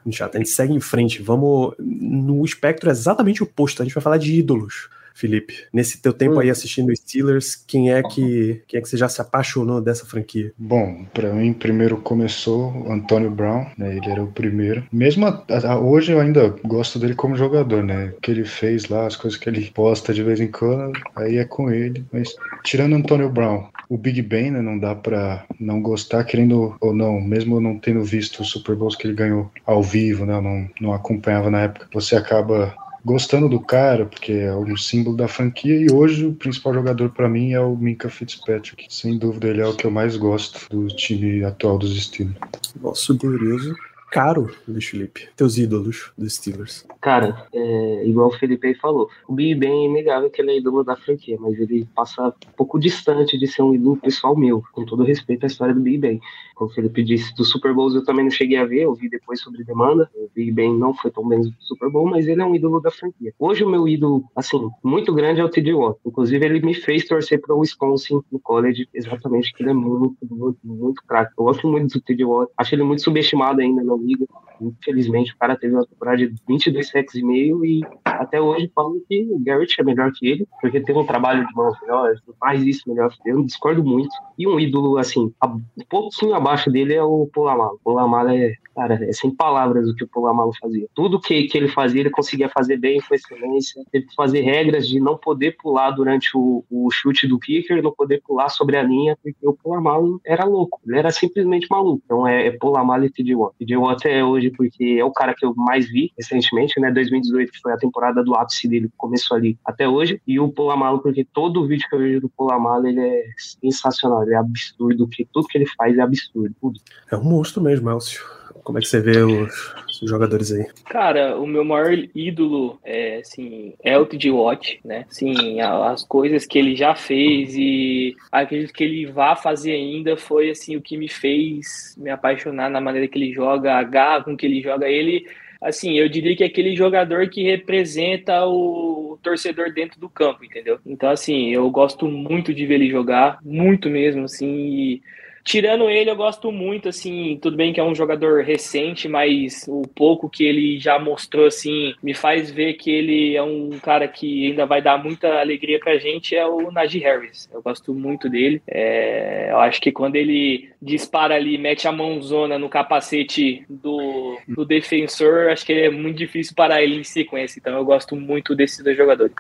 Muito chato. A gente segue em frente, vamos no espectro exatamente oposto, a gente vai falar de ídolos. Felipe, nesse teu tempo aí assistindo Steelers, quem é que quem é que você já se apaixonou dessa franquia? Bom, para mim primeiro começou Antônio Brown, né? Ele era o primeiro. Mesmo a, a, hoje eu ainda gosto dele como jogador, né? O que ele fez lá, as coisas que ele posta de vez em quando, aí é com ele. Mas tirando Antônio Brown, o Big Ben, né? Não dá para não gostar, querendo ou não, mesmo não tendo visto o Super Bowls que ele ganhou ao vivo, né? Eu não, não acompanhava na época. Você acaba gostando do cara, porque é um símbolo da franquia, e hoje o principal jogador para mim é o Minka Fitzpatrick. Sem dúvida, ele é o que eu mais gosto do time atual dos Steelers. Nosso glorioso caro, Luiz Felipe? Teus ídolos dos Steelers? Cara, é, igual o Felipe aí falou, o Big Ben é inegável que ele é ídolo da franquia, mas ele passa um pouco distante de ser um ídolo pessoal meu, com todo respeito à história do Big Ben. Como o Felipe disse, do Super Bowls eu também não cheguei a ver, eu vi depois sobre demanda. O Big Ben não foi tão bem no Super Bowl, mas ele é um ídolo da franquia. Hoje o meu ídolo, assim, muito grande é o T.J. Watt. Inclusive ele me fez torcer para o Wisconsin no college, exatamente, que ele é muito, muito, muito craque. Eu gosto muito do T.J. Watt, acho ele muito subestimado ainda na liga. Infelizmente, o cara teve uma temporada de 22 sacks e meio e até hoje falam que o Garrett é melhor que ele, porque tem um trabalho de mãos melhor, faz isso melhor que ele. Eu discordo muito. E um ídolo, assim, um pouquinho abaixo dele é o Polamalo. O Polamalo é, cara, é sem palavras o que o Polamalo fazia. Tudo que, que ele fazia, ele conseguia fazer bem, com excelência. Teve que fazer regras de não poder pular durante o, o chute do kicker, não poder pular sobre a linha, porque o Polamalo era louco. Ele era simplesmente maluco. Então é, é Polamalo e TJ Watt. TJ Watt é hoje porque é o cara que eu mais vi recentemente, né? 2018, que foi a temporada do ápice dele, começou ali até hoje. E o Polamalo, porque todo vídeo que eu vejo do Polamalo, ele é sensacional, ele é absurdo, que tudo que ele faz é absurdo. Tudo. É um monstro mesmo, Elcio. Como é que você vê os, os, jogadores aí? Cara, o meu maior ídolo é, assim, é o TJ Watt, né? Sim, as coisas que ele já fez e acredito que ele vá fazer ainda foi, assim, o que me fez me apaixonar na maneira que ele joga, a garra com que ele joga. Ele, assim, eu diria que é aquele jogador que representa o torcedor dentro do campo, entendeu? Então, assim, eu gosto muito de ver ele jogar, muito mesmo, assim, e Tirando ele, eu gosto muito, assim, tudo bem que é um jogador recente, mas o pouco que ele já mostrou, assim, me faz ver que ele é um cara que ainda vai dar muita alegria pra gente, é o Najee Harris. Eu gosto muito dele. É, eu acho que quando ele dispara ali, mete a mãozona no capacete do, do defensor, acho que é muito difícil parar ele em sequência. Então eu gosto muito desses dois jogadores.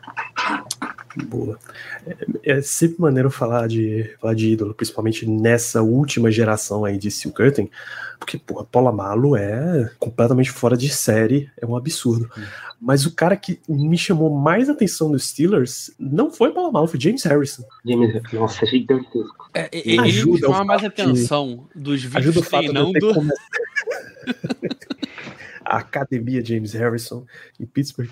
Boa. É, é sempre maneiro falar de, falar de ídolo, principalmente nessa última geração aí de Steel Curtain, porque, porra, Malo é completamente fora de série, é um absurdo. Hum. Mas o cara que me chamou mais atenção dos Steelers não foi Malo, foi James Harrison. James, nossa, é gigantesco. É, ele ajuda chama mais atenção dos vídeos ajuda o fato treinando. Come... a academia James Harrison em Pittsburgh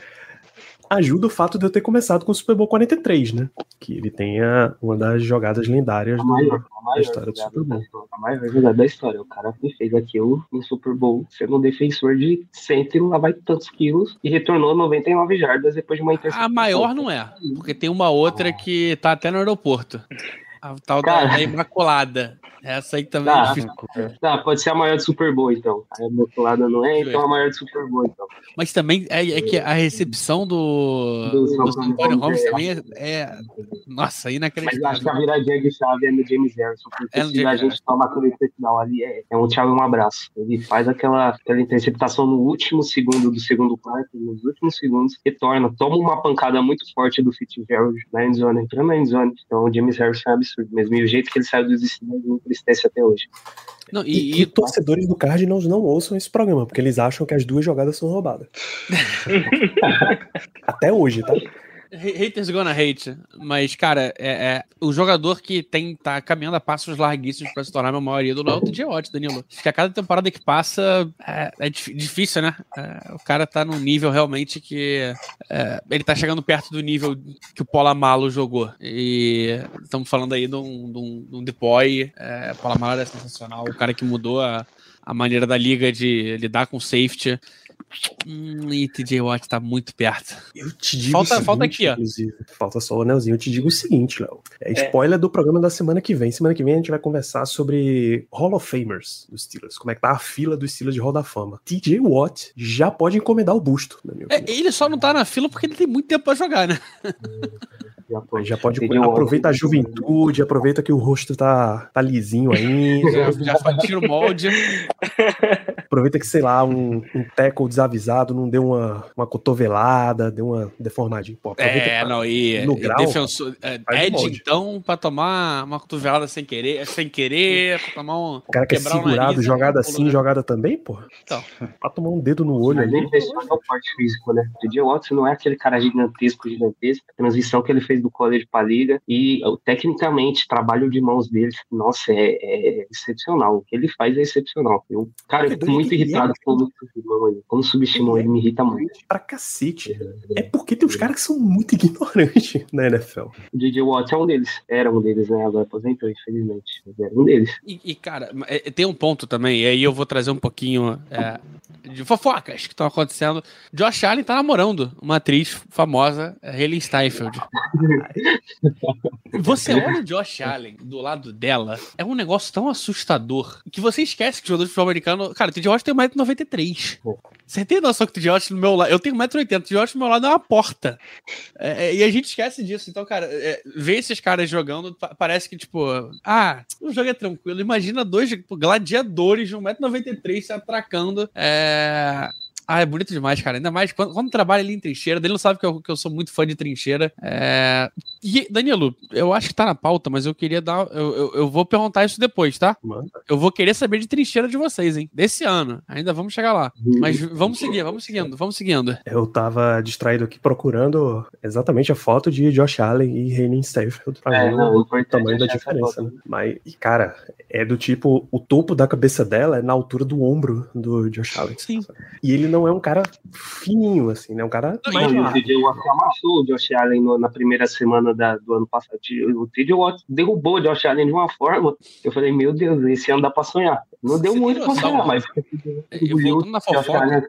ajuda o fato de eu ter começado com o Super Bowl 43, né? Que ele tenha uma das jogadas lendárias do, maior, da história do Super Bowl. A maior jogada da história. O cara que fez aquilo no Super Bowl, sendo um defensor de cento e lá vai tantos quilos e retornou 99 jardas depois de uma interceptação. A maior não é, porque tem uma outra que tá até no aeroporto. A tal cara, da Imaculada. Essa aí também tá, é. Tá, pode ser a maior do Super Bowl, então. A Imaculada não é, então a maior do Super Bowl, então. Mas também é, é que a recepção do, do, do Holmes também é, é, Nossa, inacreditável. Mas acho que a viradinha de chave é no James Harrison, porque é se a gente toma aquele interceptação ali, é, é um tchau e um abraço. Ele faz aquela, aquela interceptação no último segundo do segundo quarto, nos últimos segundos, retorna, toma uma pancada muito forte do Fitzgerald na endzone, entrando na endzone. Então o James Harrison é absurdo absurdo mesmo. E o jeito que ele saiu dos Steelers me entristece até hoje. Não, e, e, e torcedores do Cardinals não ouçam esse programa, porque eles acham que as duas jogadas são roubadas. até hoje, tá? Haters gonna hate. Mas, cara, é, é, o jogador que tem tá caminhando a passos larguíssimos pra se tornar a maioria do Léo é o Watt, Danilo. Acho que a cada temporada que passa é, é difícil, né? É, o cara tá num nível realmente que é, ele tá chegando perto do nível que o Polamalo jogou. E estamos falando aí de um, de um, de um deploy. É, Polamalo é sensacional. O cara que mudou a, a maneira da liga de lidar com safety. Hum, e TJ Watt tá muito perto. Eu te digo falta, seguinte, falta aqui, ó. Inclusive. Falta só o anelzinho. Eu te digo o seguinte, Léo. É spoiler é. do programa da semana que vem. Semana que vem a gente vai conversar sobre Hall of Famers dos Steelers. Como é que tá a fila dos Steelers de Hall da Fama. TJ Watt já pode encomendar o busto, na minha é, Ele só não tá na fila porque ele tem muito tempo pra jogar, né? Já pode, já pode aproveita a juventude, aproveita que o rosto tá, tá lisinho ainda. já, já tira o molde. aproveita que, sei lá, um, um tackle desavisado não deu uma, uma cotovelada, deu uma deformadinha. Pô, é, não, e, no e grau, defensor, é, Ed, então, pra tomar uma cotovelada sem querer, sem querer, pra tomar um. O cara que é segurado, nariz, né? jogada assim, jogada também, pô. Então. Pra tomar um dedo no olho ali. Nem é o porte físico, né? O J. Watson não é aquele cara gigantesco, gigantesco. A transição que ele fez do college para liga e tecnicamente, trabalho de mãos dele, nossa, é, é, excepcional. O que ele faz é excepcional. Eu, cara, eu fico muito irritado quando subestimam ele. Quando subestimam ele, me irrita muito. Pra cacete. É porque tem uns caras que são muito ignorantes na NFL. O DJ Watt é um deles. Era um deles, né? Agora aposentou, infelizmente. Era um deles. E, e cara, é, tem um ponto também, e aí eu vou trazer um pouquinho é, de fofocas que estão acontecendo. Josh Allen tá namorando uma atriz famosa, Hayley Steinfeld. Você olha o Josh Allen do lado dela, é um negócio tão assustador que você esquece que o jogador de futebol americano. Cara, o TJ Watt tem 1,93m. Você tem noção que o TJ Watt no meu lado. Eu tenho 1,80m, o TJ Watt no meu lado é uma porta. É, é, e a gente esquece disso. Então, cara, é, ver esses caras jogando parece que, tipo, ah, o jogo é tranquilo. Imagina dois tipo, gladiadores de 1,93m se atracando. É ah, é bonito demais, cara. Ainda mais quando, quando trabalha ali em trincheira. Ele não sabe que eu, que eu sou muito fã de trincheira. É... E, Danilo, eu acho que tá na pauta, mas eu queria dar. Eu, eu, eu vou perguntar isso depois, tá? Manda. Eu vou querer saber de trincheira de vocês, hein? Desse ano. Ainda vamos chegar lá. Mas vamos seguir, vamos seguindo, vamos seguindo. Eu tava distraído aqui procurando exatamente a foto de Josh Allen e Renan Stanfield pra é, ver não, o, o tamanho da diferença, né? Mas, cara, é do tipo, o topo da cabeça dela é na altura do ombro do Josh Allen. Sim. E ele não é um cara fininho, assim, né? Um cara não, mais O TJ Watt amassou o Josh Allen no, na primeira semana da, do ano passado. O TJ Watt derrubou o Josh Allen de uma forma. Eu falei, meu Deus, esse ano dá pra sonhar. Não deu Você muito pra sonhar, mas. Eu voltando na fofoca.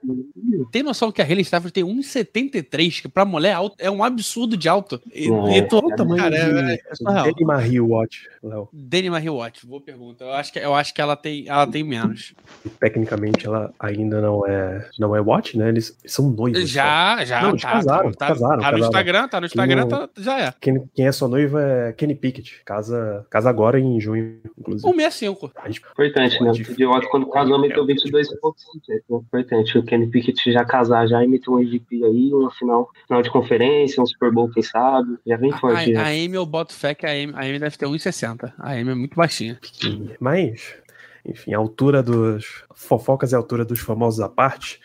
Tem noção que a Haley Stafford tem 1,73, que pra mulher alto, é um absurdo de alto. E, não, e tô, é, tamanho cara, é, é, é Danny Marie Watt, Léo. Danny Marie Watt, boa pergunta. Eu acho que, eu acho que ela, tem, ela tem menos. Tecnicamente, ela ainda não é, não é Watt, né? Eles são noivos. Já, só. já. Não, tá, casaram, tá, casaram. Tá, no Instagram, tá no Instagram, tá, já é. Quem, quem é sua noiva é Kenny Pickett. Casa, casa agora em junho, inclusive. 165. Importante, né? O Idiota, quando casou, meteu 22 pontos. É importante. O Kenny Pickett já casar já e meter um MVP aí, uma final, final de conferência, um Super Bowl, quem sabe. Já vem forte. A, a, a Amy, eu boto fé que a Amy, a Amy deve ter 1,60. A Amy é muito baixinha. Mas, enfim, a altura dos. Fofocas e a altura dos famosos à parte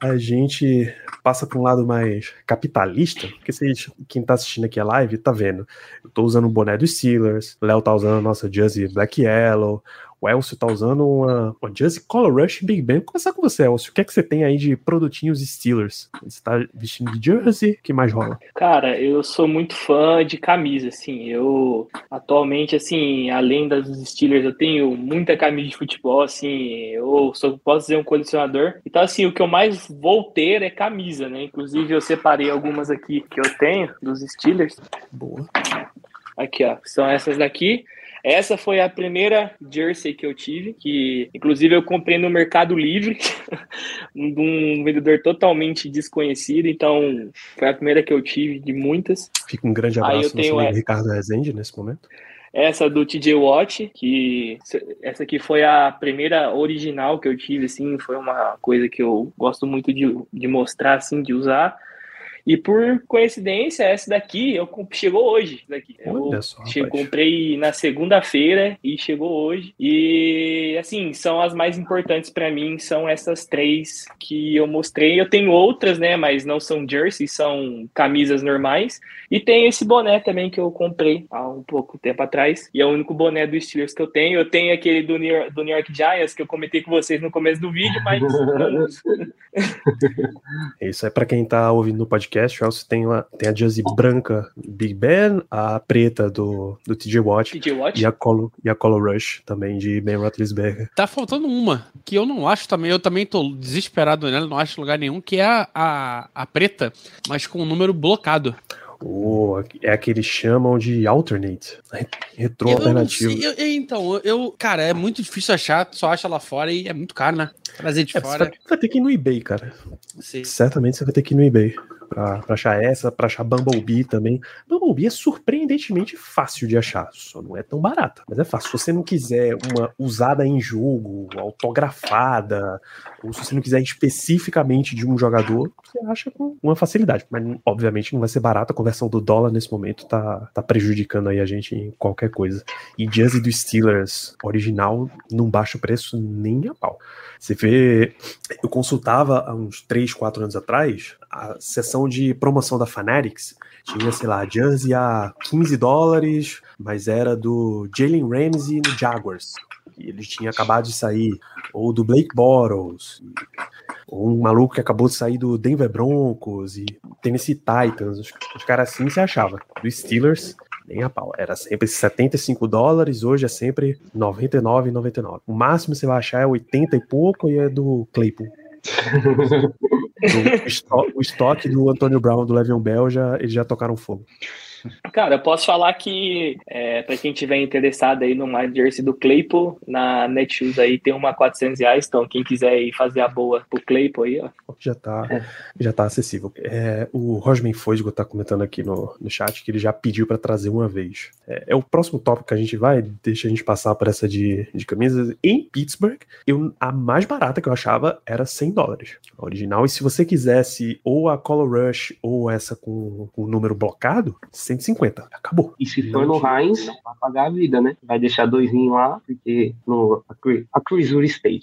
a gente passa para um lado mais capitalista, porque vocês, quem tá assistindo aqui a live tá vendo. Eu tô usando o boné dos Steelers, Léo tá usando a nossa jersey Black Yellow, o Elcio tá usando uma, uma Jersey Color Rush Big Ben. Vou começar com você, Elcio. O que é que você tem aí de produtinhos Steelers? Você tá vestindo de jersey? O que mais rola? Cara, eu sou muito fã de camisa, assim. Eu, atualmente, assim, além das Steelers, eu tenho muita camisa de futebol, assim. Eu só posso dizer um colecionador. Então, assim, o que eu mais vou ter é camisa, né? Inclusive, eu separei algumas aqui que eu tenho dos Steelers. Boa. Aqui, ó. São essas daqui. Essa foi a primeira jersey que eu tive, que inclusive eu comprei no Mercado Livre, de um vendedor totalmente desconhecido, então foi a primeira que eu tive de muitas. Fica um grande abraço no seu essa. Ricardo Rezende nesse momento. Essa do TJ Watt, que essa aqui foi a primeira original que eu tive, assim, foi uma coisa que eu gosto muito de, de mostrar, assim, de usar. E por coincidência, essa daqui eu chegou hoje. Daqui. Olha eu só, che- comprei na segunda-feira e chegou hoje. E assim, são as mais importantes pra mim, são essas três que eu mostrei. Eu tenho outras, né, mas não são jerseys, são camisas normais. E tem esse boné também que eu comprei há um pouco tempo atrás. E é o único boné do Steelers que eu tenho. Eu tenho aquele do New York, do New York Giants que eu comentei com vocês no começo do vídeo, mas. Isso é pra quem tá ouvindo no podcast. O Elcio tem, uma, tem a jersey branca Big Ben, a preta do, do TJ Watt TJ Watt. e a Colo, e a Colo Rush também de Ben Roethlisberger. Tá faltando uma, que eu não acho também, eu também tô desesperado nela, não acho lugar nenhum, que é a, a, a preta, mas com o número blocado. Oh, é a que eles chamam de alternate. Retrô Eu não alternativo. eu- eu- então, eu, cara, é muito difícil achar, só acha lá fora e é muito caro, né? Trazer de É, você fora. vai, vai ter que ir no eBay, cara. Sim. Certamente você vai ter que ir no eBay pra, pra achar essa, pra achar Bumblebee também. Bumblebee é surpreendentemente fácil de achar, só não é tão barata, mas é fácil. Se você não quiser uma usada em jogo, autografada, ou se você não quiser especificamente de um jogador, você acha com uma facilidade. Mas obviamente não vai ser barata, a conversão do dólar nesse momento tá, tá prejudicando aí a gente em qualquer coisa. E jersey do Steelers original não baixa o preço nem a pau. Você vê, eu consultava há uns 3, 4 anos atrás a seção de promoção da Fanatics. Tinha, sei lá, jersey a 15 dólares, mas era do Jalen Ramsey no Jaguars. E ele tinha acabado de sair. Ou do Blake Bottles. Ou um maluco que acabou de sair do Denver Broncos e Tennessee Titans. Os, caras assim você achava. Do Steelers, nem a pau. Era sempre 75 dólares, hoje é sempre 99,99. O máximo você vai achar é 80 e pouco e é do Claypool. O estoque do Antônio Brown, do Le'Veon Bell, já, eles já tocaram fogo. Cara, eu posso falar que, é, para quem tiver interessado aí numa jersey do Claypool, na Netshoes aí tem uma 400 reais, então quem quiser ir fazer a boa pro Claypool aí, ó. Já tá, já tá acessível. É, o Rosman Fosgo tá comentando aqui no, no chat que ele já pediu para trazer uma vez. É, é o próximo tópico que a gente vai, deixa a gente passar por essa de, de camisas. Em Pittsburgh, eu, a mais barata que eu achava era 100 dólares. A original. E se você quisesse ou a Color Rush ou essa com com o número blocado, 150. Acabou. E se for no Heinz, vai pagar a vida, né? Vai deixar doisinho lá, porque no a Cru- a Cruiser State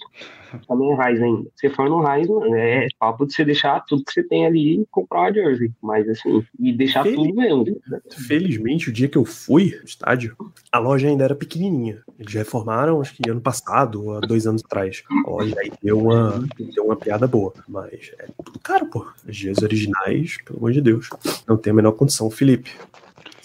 também é Heinz ainda. Se for no mano, é papo de você deixar tudo que você tem ali e comprar uma jersey. Mas assim, e deixar tudo mesmo. Felizmente, o dia que eu fui no estádio, a loja ainda era pequenininha. Eles reformaram, acho que ano passado, ou há dois anos atrás. A loja aí deu uma, deu uma piada boa. Mas é tudo caro, pô. Os dias originais, pelo amor de Deus. Não tem a menor condição. Felipe,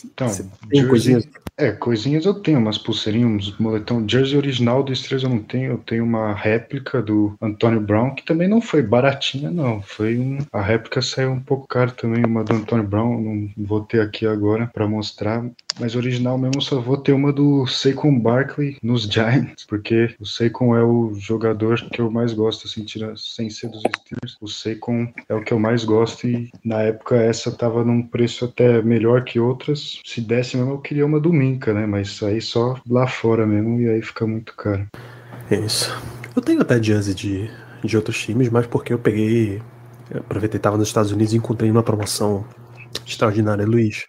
Então, jersey- coisinhas? É, coisinhas eu tenho, umas pulseirinhas, uns moletão. Jersey original do Steelers eu não tenho. Eu tenho uma réplica do Antônio Brown, que também não foi baratinha, não. Foi um. A réplica saiu um pouco caro também, uma do Antônio Brown. Não vou ter aqui agora pra mostrar. Mas original mesmo eu só vou ter uma do Saquon Barkley nos Giants, porque o Saquon é o jogador que eu mais gosto, assim, tira, sem ser dos Steelers. O Saquon é o que eu mais gosto e na época essa tava num preço até melhor que outras. Se desse mesmo eu queria uma do Minca, né? Mas aí só lá fora mesmo e aí fica muito caro. É isso. Eu tenho até jersey de, de outros times, mas porque eu peguei. eu aproveitei, tava nos Estados Unidos e encontrei uma promoção extraordinária, Luiz.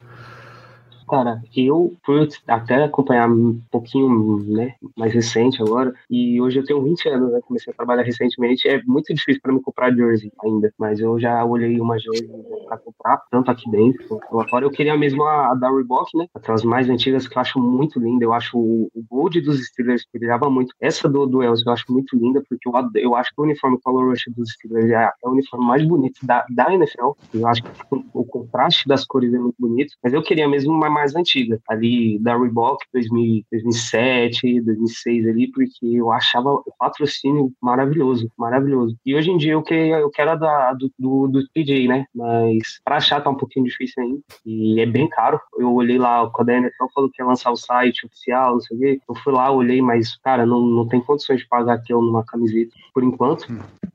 Cara, eu, por até acompanhar um pouquinho, né, mais recente agora, e hoje eu tenho 20 anos, né, comecei a trabalhar recentemente, é muito difícil para mim comprar jersey ainda, mas eu já olhei uma jersey para comprar, tanto aqui dentro quanto lá fora. Eu queria mesmo a, a da Reebok, né, aquelas mais antigas que eu acho muito linda, eu acho o, o Gold dos Steelers brilhava muito. Essa do, do eu acho muito linda, porque eu, eu acho que o uniforme Color Rush dos Steelers é, é o uniforme mais bonito da, da NFL, eu acho que o, o contraste das cores é muito bonito, mas eu queria mesmo uma mais antiga, ali da Reebok 2000, 2007, 2006 ali, porque eu achava o patrocínio maravilhoso, maravilhoso. E hoje em dia eu quero, eu quero a da, do, do, do TJ, né? Mas pra achar tá um pouquinho difícil ainda. E é bem caro. Eu olhei lá, quando a NFL falou que ia lançar o site oficial, não sei o quê. Eu fui lá, olhei, mas, cara, não, não tem condições de pagar aquilo numa camiseta por enquanto.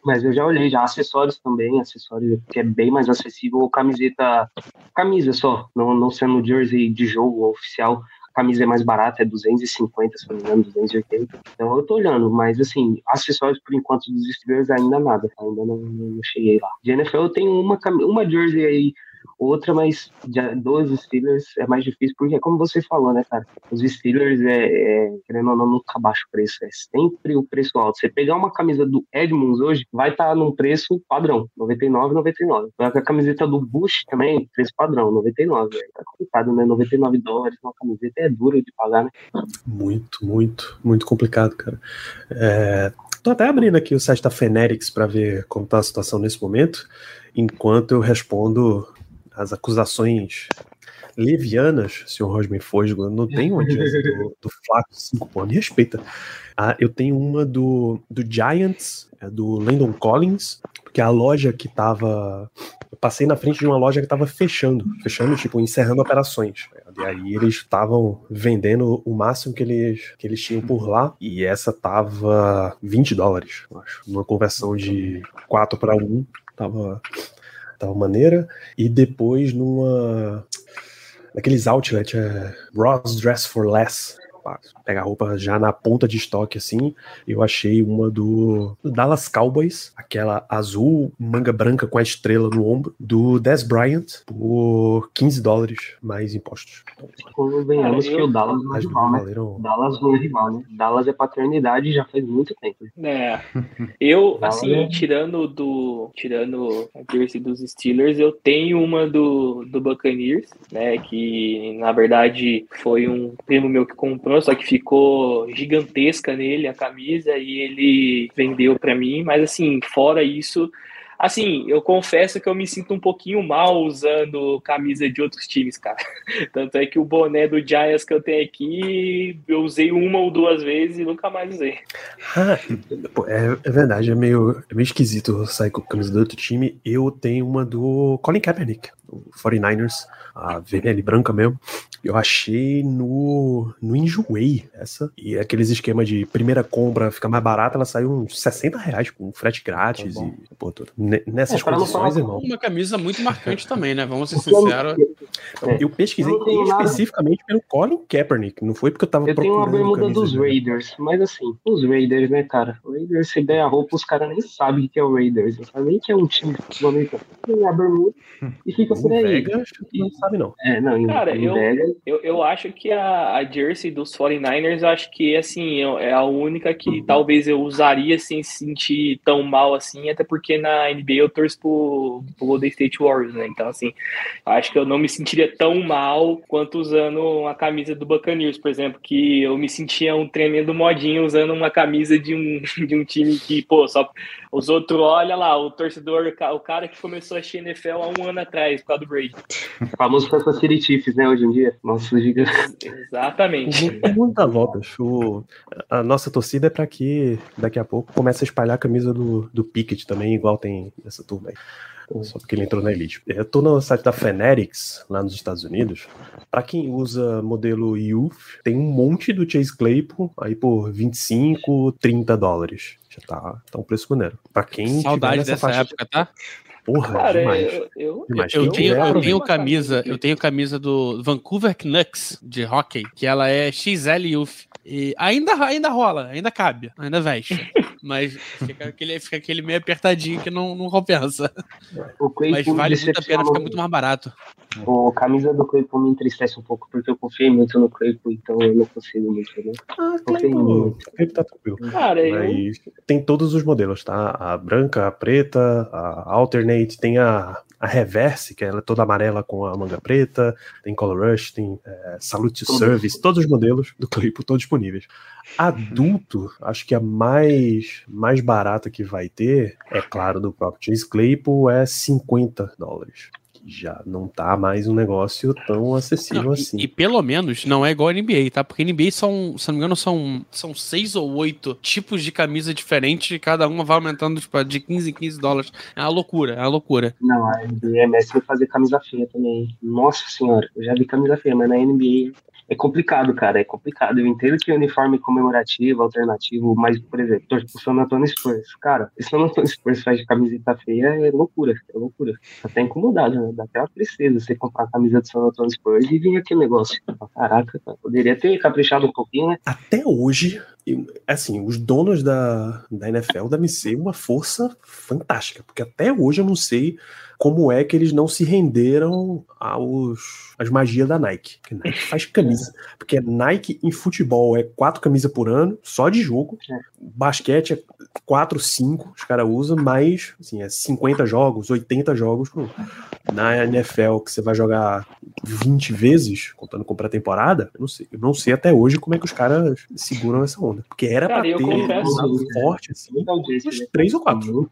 Mas eu já olhei, já acessórios também, acessórios que é bem mais acessível, ou camiseta, camisa só, não, não sendo jersey de jogo oficial, a camisa é mais barata, é 250, se não me engano, 280. Então eu tô olhando, mas assim, acessórios por enquanto dos Steelers ainda nada, ainda não, não cheguei lá. De NFL eu tenho uma, uma jersey aí outra, mas 12 Steelers é mais difícil, porque é como você falou, né, cara? Os Steelers, é, é, querendo ou não, nunca baixa o preço, é sempre o preço alto. Você pegar uma camisa do Edmunds hoje, vai estar tá num preço padrão, 99,99. A camiseta do Bush também, preço padrão, 99. É, tá complicado, né? 99 dólares uma camiseta é duro de pagar, né? Muito, muito, muito complicado, cara. É, tô até abrindo aqui o site da Fenerics para ver como tá a situação nesse momento, enquanto eu respondo as acusações levianas, senhor Rosman Fosgo. Não tenho uma do, do Flaco 5, pô, me respeita. Ah, eu tenho uma do, do Giants, é do Landon Collins, porque a loja que tava. Eu passei na frente de uma loja que tava fechando, fechando, tipo, encerrando operações. E aí eles estavam vendendo o máximo que eles, que eles tinham por lá, e essa tava 20 dólares, acho. Numa conversão de 4 para 1, tava, tava maneira. E depois numa naqueles outlets, é, Ross Dress for Less, pega a roupa já na ponta de estoque assim. Eu achei uma do, Dallas Cowboys, aquela azul, manga branca com a estrela no ombro, do Des Bryant, por 15 dólares mais impostos. Convenhamos que o Dallas não é rival, né? Dallas não é rival, né? Dallas é paternidade já faz muito tempo. É. Eu, assim, é... tirando do. Tirando a jersey dos Steelers, eu tenho uma do, do Buccaneers, né? Que na verdade foi um primo meu que comprou só que ficou gigantesca nele a camisa e ele vendeu para mim, mas assim, fora isso, assim, eu confesso que eu me sinto um pouquinho mal usando camisa de outros times, cara. Tanto é que o boné do Giants que eu tenho aqui, eu usei uma ou duas vezes e nunca mais usei. Ah, é, é, verdade, é meio, é meio esquisito sair com camisa do outro time. Eu tenho uma do Colin Kaepernick, do 49ers a vermelha e branca mesmo. Eu achei no, no Enjoei essa. E aqueles esquemas de primeira compra fica mais barata, ela saiu uns 60 reais com frete grátis. Tá e, pô, tudo. Nessas é, condições, irmão. Uma camisa muito marcante também, né? Vamos ser sinceros. É. Eu pesquisei eu especificamente pelo Colin Kaepernick, não foi porque eu tava eu procurando. Eu tenho uma bermuda dos Raiders, mas assim, os Raiders, né, cara? O Raiders, se der a roupa, os caras nem sabem o que é o Raiders, não sabem nem que é um time de futebol americano. Tem a bermuda e fica por aí. Vegas, não sabe não. É, não, em, cara, em eu, eu, eu acho que a, a jersey dos 49ers, eu acho que, assim, é a única que talvez eu usaria sem se sentir tão mal assim, até porque na NBA eu torço pro, pro Golden State Warriors, né? Então, assim, acho que eu não me sentiria tão mal quanto usando uma camisa do Buccaneers, por exemplo, que eu me sentia um tremendo modinho usando uma camisa de um, de um time que, pô, só os outros, olha lá, o torcedor, o cara que começou a NFL há um ano atrás, por causa do Brady. O famoso Kansas Chiefs, né, hoje em dia. Nossa, gigantes. Exatamente. Muita volta. O, a nossa torcida é para que daqui a pouco comece a espalhar a camisa do, do Pickett também, igual tem nessa turma aí. Só porque ele entrou na Elite. Eu tô no site da Fenerics, lá nos Estados Unidos. Para quem usa modelo Youth, tem um monte do Chase Claypool aí por 25, 30 dólares. Já tá, tá um preço maneiro. Pra quem Saudade dessa faixa época, tá? Porra, Cara, demais. Eu, eu, demais. eu, tenho, eu tenho camisa, eu tenho camisa do Vancouver Canucks de hockey, que ela é XL Youth. E ainda, ainda rola, ainda cabe, ainda veste. Mas fica aquele, fica aquele meio apertadinho que não, não compensa. Mas vale muito a pena, fica muito mais barato. O camisa do Claypool me entristece um pouco, porque eu confiei muito no Claypool, então eu não consigo muito, né? Ah, Claypool. Claypool tá tranquilo. Cara, Mas eu... tem todos os modelos, tá? A branca, a preta, a alternate, tem a a Reverse, que ela é toda amarela com a manga preta, tem Color Rush, tem é, Salute Service, todos os modelos do Claypool estão disponíveis. Adulto, acho que a mais, mais barata que vai ter, é claro, do próprio Chase Claypool, é 50 dólares já não tá mais um negócio tão acessível não, assim. E, e, pelo menos não é igual a NBA, tá? Porque NBA são, se não me engano, são, são seis ou oito tipos de camisa diferentes e cada uma vai aumentando tipo, de 15 em 15 dólares. É uma loucura, é uma loucura. Não, a NBA é mestre fazer camisa feia também. Nossa senhora, eu já vi camisa feia, mas na NBA é complicado, cara, é complicado. Eu entendo que uniforme comemorativo, alternativo, mas, por exemplo, torço pro San Antonio Spurs. Cara, se o San Antonio Spurs faz de camiseta feia, é loucura, é loucura. Até incomodado, né? Dá até uma tristeza você comprar a camisa do San Antonio Spurs e vir aquele negócio. Caraca, cara, poderia ter caprichado um pouquinho, né? Até hoje, assim, os donos da, da NFL devem ser uma força fantástica, porque até hoje eu não sei como é que eles não se renderam aos às magias da Nike. Que Nike faz camisa. Porque Nike em futebol é quatro camisas por ano, só de jogo. Basquete é quatro, cinco, os caras usam, mas assim, é 50 jogos, 80 jogos. Na NFL, que você vai jogar 20 vezes, contando com pré-temporada, eu não sei. Eu não sei até hoje como é que os caras seguram essa onda. Porque era Cara, pra eu ter confesso- um forte, assim, uns né? três ou quatro.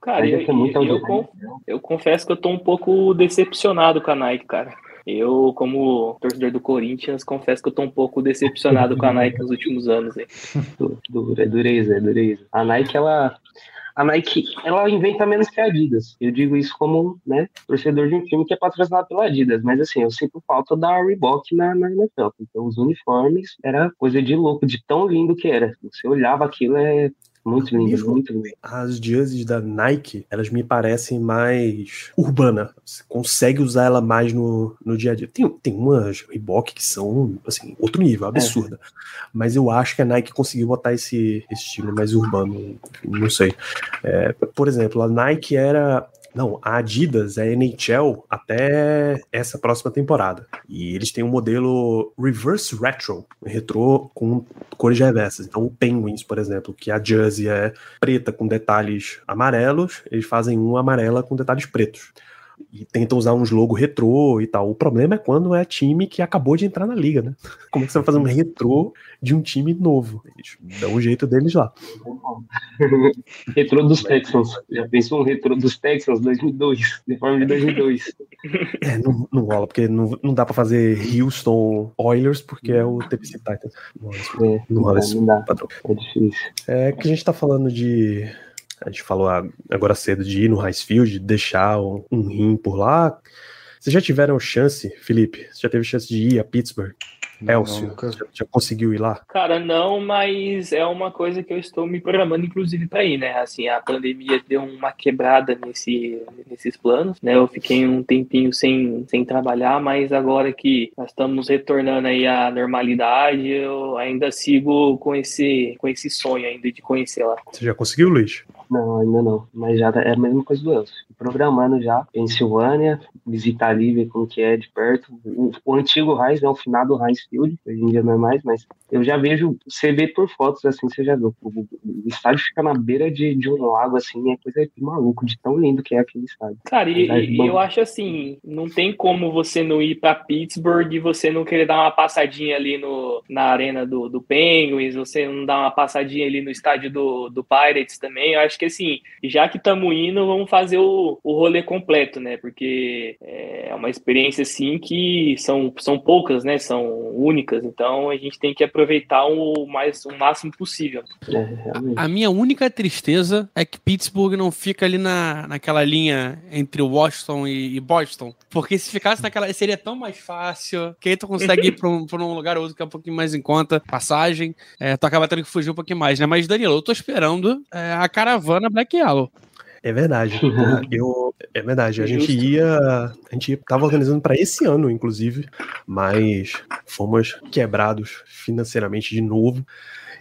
Cara, eu, eu, audiência. con- eu confesso que eu tô um pouco decepcionado com a Nike, cara. Eu, como torcedor do Corinthians, confesso que eu tô um pouco decepcionado com a Nike nos últimos anos. Hein? Du- Dura, é dureza, é dureza. A Nike, ela. A Nike, ela inventa menos que a Adidas. Eu digo isso como, né, torcedor de um time que é patrocinado pela Adidas. Mas assim, eu sinto falta da Reebok na, na NFL. Então, os uniformes era coisa de louco, de tão lindo que era. Você olhava aquilo, é muito lindo, Bicho, muito lindo. As jerseys da Nike, elas me parecem mais urbana. Você consegue usar ela mais no, no dia a dia. Tem, tem umas Reebok que são, assim, outro nível, absurda. Mas eu acho que a Nike conseguiu botar esse, esse estilo mais urbano. Não sei. É, por exemplo, a Nike era. Não, a Adidas é NHL até essa próxima temporada. E eles têm um modelo reverse retro, retrô com cores reversas. Então, o Penguins, por exemplo, que a jersey é preta com detalhes amarelos, eles fazem um amarela com detalhes pretos. E tentam usar uns logos retrô e tal. O problema é quando é time que acabou de entrar na liga, né? Como é que você vai fazer um retrô de um time novo? Eles dão o jeito deles lá. Retrô dos Texans. Já pensou um retrô dos Texans 2002? Uniforme de 2002. É, não, não rola, porque não, não dá pra fazer Houston Oilers, porque é o TPC Titans. Não rola isso. É, Não rola isso, não dá. padrão. É difícil. É que a gente tá falando de. A gente falou agora cedo de ir no High Field, de deixar um, um rim por lá. Vocês já tiveram chance, Felipe? Você já teve chance de ir a Pittsburgh? Elcio, nunca. já, já conseguiu ir lá? Cara, não, mas é uma coisa que eu estou me programando, inclusive, para ir, né? Assim, a pandemia deu uma quebrada nesse, nesses planos, né? Eu fiquei um tempinho sem, sem trabalhar, mas agora que nós estamos retornando aí à normalidade, eu ainda sigo com esse, com esse sonho ainda de conhecer lá. Você já conseguiu, Luiz? Não, ainda não. Mas já é a mesma coisa do Elcio. Programando já. Pensilvânia, visitar ali, ver como que é de perto. O, o antigo Heinz, né? O finado Heinz Field, hoje em dia não é mais, mas eu já vejo, você vê por fotos assim, você já viu. O, o- o estádio fica na beira de, de um lago, assim, é coisa de maluco, de tão lindo que é aquele estádio. Cara, e, e eu acho assim, não tem como você não ir para Pittsburgh e você não querer dar uma passadinha ali no, na arena do, do Penguins, você não dar uma passadinha ali no estádio do, do Pirates também. Eu acho que assim, já que estamos indo, vamos fazer o, o rolê completo, né? Porque é uma experiência assim que são, são poucas, né? São únicas, então a gente tem que aproveitar o mais o máximo possível. É, realmente. A minha única tristeza é que Pittsburgh não fica ali na, naquela linha entre Washington e, e Boston. Porque se ficasse naquela. seria tão mais fácil. Que aí tu consegue ir pra um, um lugar ou outro que é um pouquinho mais em conta. Passagem. É, tu acaba tendo que fugir um pouquinho mais, né? Mas, Danilo, eu tô esperando é, a caravana Black Yellow. É verdade. Eu, é verdade. A gente ia. A gente tava organizando para esse ano, inclusive, mas fomos quebrados financeiramente de novo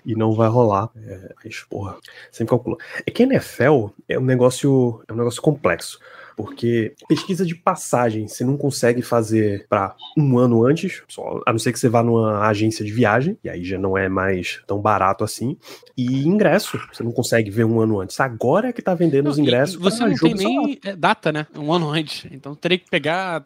e não vai rolar. É, mas, porra, sempre calcula. É que a NFL é um negócio, é um negócio complexo. Porque pesquisa de passagem você não consegue fazer para um ano antes, só, a não ser que você vá numa agência de viagem, e aí já não é mais tão barato assim. E ingresso, você não consegue ver um ano antes. Agora é que tá vendendo os Não, e- ingressos. você não tem nem é, data, né? Um ano antes. Então teria que pegar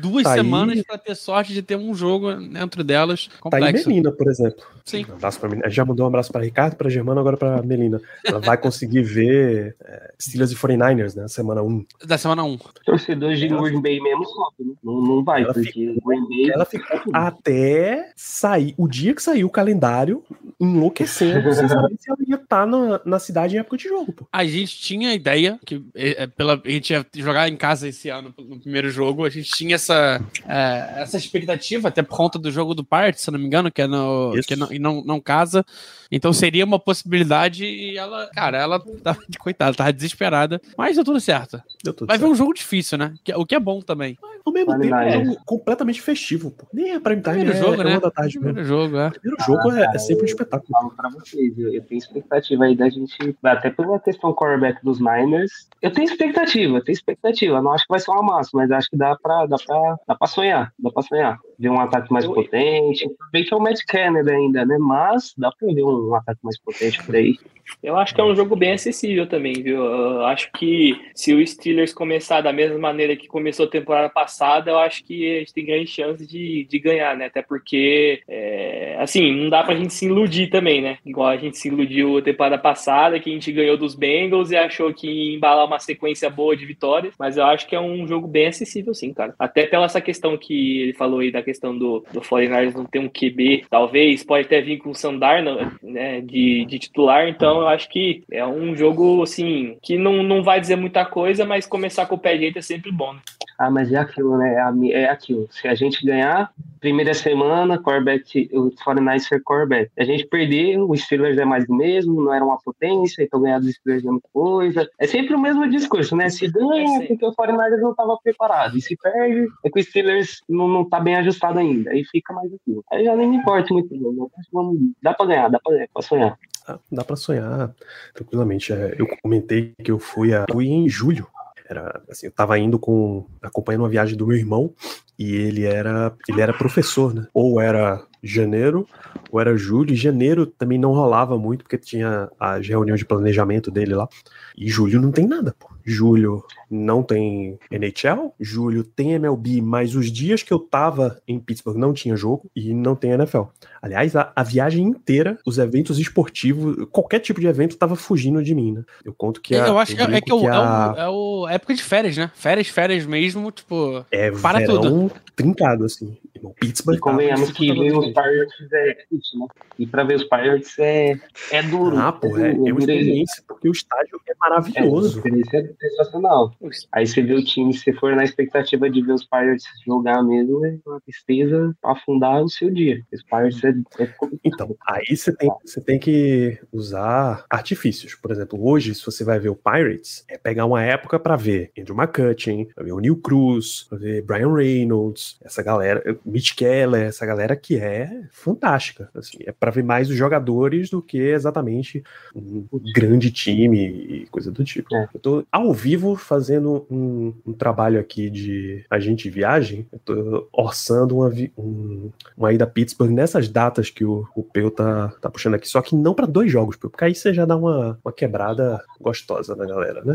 duas Tá aí- semanas pra ter sorte de ter um jogo dentro delas Tá aí complexo. Melina, por exemplo. Sim. Um abraço pra Melina. Já mandou um abraço pra Ricardo, pra Germano, agora pra Melina. Ela vai conseguir ver é, Steelers e 49ers, né? Semana 1. Da semana 1. Torcedores de Ela Green Bay mesmo sofre, né? Não, não vai, Ela porque o Green Bay. Ela ficou até sair. O dia que saiu o calendário, enlouquecendo, sem saber se ela ia estar na, na cidade em época de jogo, pô. A gente tinha a ideia que é, é, pela, a gente ia jogar em casa esse ano no primeiro jogo. A gente tinha essa, é, essa expectativa, até por conta do jogo do Part, se eu não me engano, que é no, Isso. que não, e não, não casa. Então seria uma possibilidade e ela, cara, ela tava, coitada, tava desesperada. Mas deu tudo certo. Deu tudo Vai ver um jogo difícil, né? Que- O que é bom também. Ao mesmo Vale tempo, é um jogo completamente festivo, pô. Nem é prime time, Primeiro é, jogo, é né? da tarde mesmo. Primeiro jogo, é. Primeiro jogo é, é sempre um espetáculo. falo pra vocês, eu, eu tenho expectativa aí da gente, até pela questão quarterback dos Niners, eu tenho expectativa, eu tenho expectativa. Não acho que vai ser uma massa, mas acho que dá pra, dá pra, dá pra sonhar, dá pra sonhar. Ver um ataque mais Eu- potente, bem que é o Matt Kennedy ainda, né? Mas dá pra ver um ataque mais potente por aí. Eu acho que é um jogo bem acessível também, viu? Eu acho que se o Steelers começar da mesma maneira que começou a temporada passada, eu acho que a gente tem grande chance de, de ganhar, né? Até porque, é, assim, não dá pra gente se iludir também, né? Igual a gente se iludiu a temporada passada, que a gente ganhou dos Bengals e achou que ia embalar uma sequência boa de vitórias, mas eu acho que é um jogo bem acessível, sim, cara. Até pela essa questão que ele falou aí da questão do, do 49ers não ter um QB, talvez, pode até vir com o Sandar, né, de, de titular, então eu acho que é um jogo, assim, que não, não vai dizer muita coisa, mas começar com o pé direito é sempre bom, né? Ah, mas é aquilo, né? É É aquilo. Se a gente ganhar, primeira semana, quarterback, o 49ers ser quarterback. Se a gente perder, o Steelers é mais do mesmo, não era uma potência, então ganhar dos Steelers é muita coisa. É sempre o mesmo discurso, né? Se ganha, é porque o 49ers não estava preparado. E se perde, é que o Steelers não, não tá bem ajustado ainda. Aí fica mais aquilo. Aí já nem me importa muito, não. Vamos- Dá pra ganhar, dá pra ganhar, pra sonhar. Dá, dá pra sonhar tranquilamente. É, eu comentei que eu fui, a, fui em julho. Era, assim, eu tava indo com acompanhando uma viagem do meu irmão e ele era ele era professor, né? Ou era janeiro ou era julho. E janeiro também não rolava muito porque tinha a reunião de planejamento dele lá. E julho não tem nada, pô. Julho não tem NHL, julho tem MLB, mas os dias que eu tava em Pittsburgh não tinha jogo e não tem NFL. Aliás, a, a viagem inteira, os eventos esportivos, qualquer tipo de evento tava fugindo de mim, né? Eu conto que a, eu acho que é, é que, é, o, que é, a- o, é o- época de férias, né? Férias, férias mesmo, tipo. é para verão trincado, assim. Pittsburgh E convenhamos que Pirates é difícil, né? E pra ver os Pirates é, é duro. Ah, pô, é, é duro, uma duro. experiência, porque o estádio é É, maravilhoso. a experiência é sensacional. Aí você vê o time, se for na expectativa de ver os Pirates jogar mesmo, é uma tristeza afundar o seu dia. Os Pirates é, é. Então, aí você tem, você tem que usar artifícios. Por exemplo, hoje, se você vai ver o Pirates, é pegar uma época pra ver Andrew McCutcheon, pra ver o Neil Cruz, pra ver Brian Reynolds, essa galera, Mitch Keller, essa galera que é fantástica. Assim, é pra ver mais os jogadores do que exatamente um grande time e coisa do tipo. É. Eu tô ao vivo fazendo um, um trabalho aqui de agente de viagem, eu tô orçando uma, vi- um, uma ida a Pittsburgh nessas datas que o, o Peu tá, tá puxando aqui, só que não pra dois jogos, Peu, porque aí você já dá uma, uma quebrada gostosa na galera, né?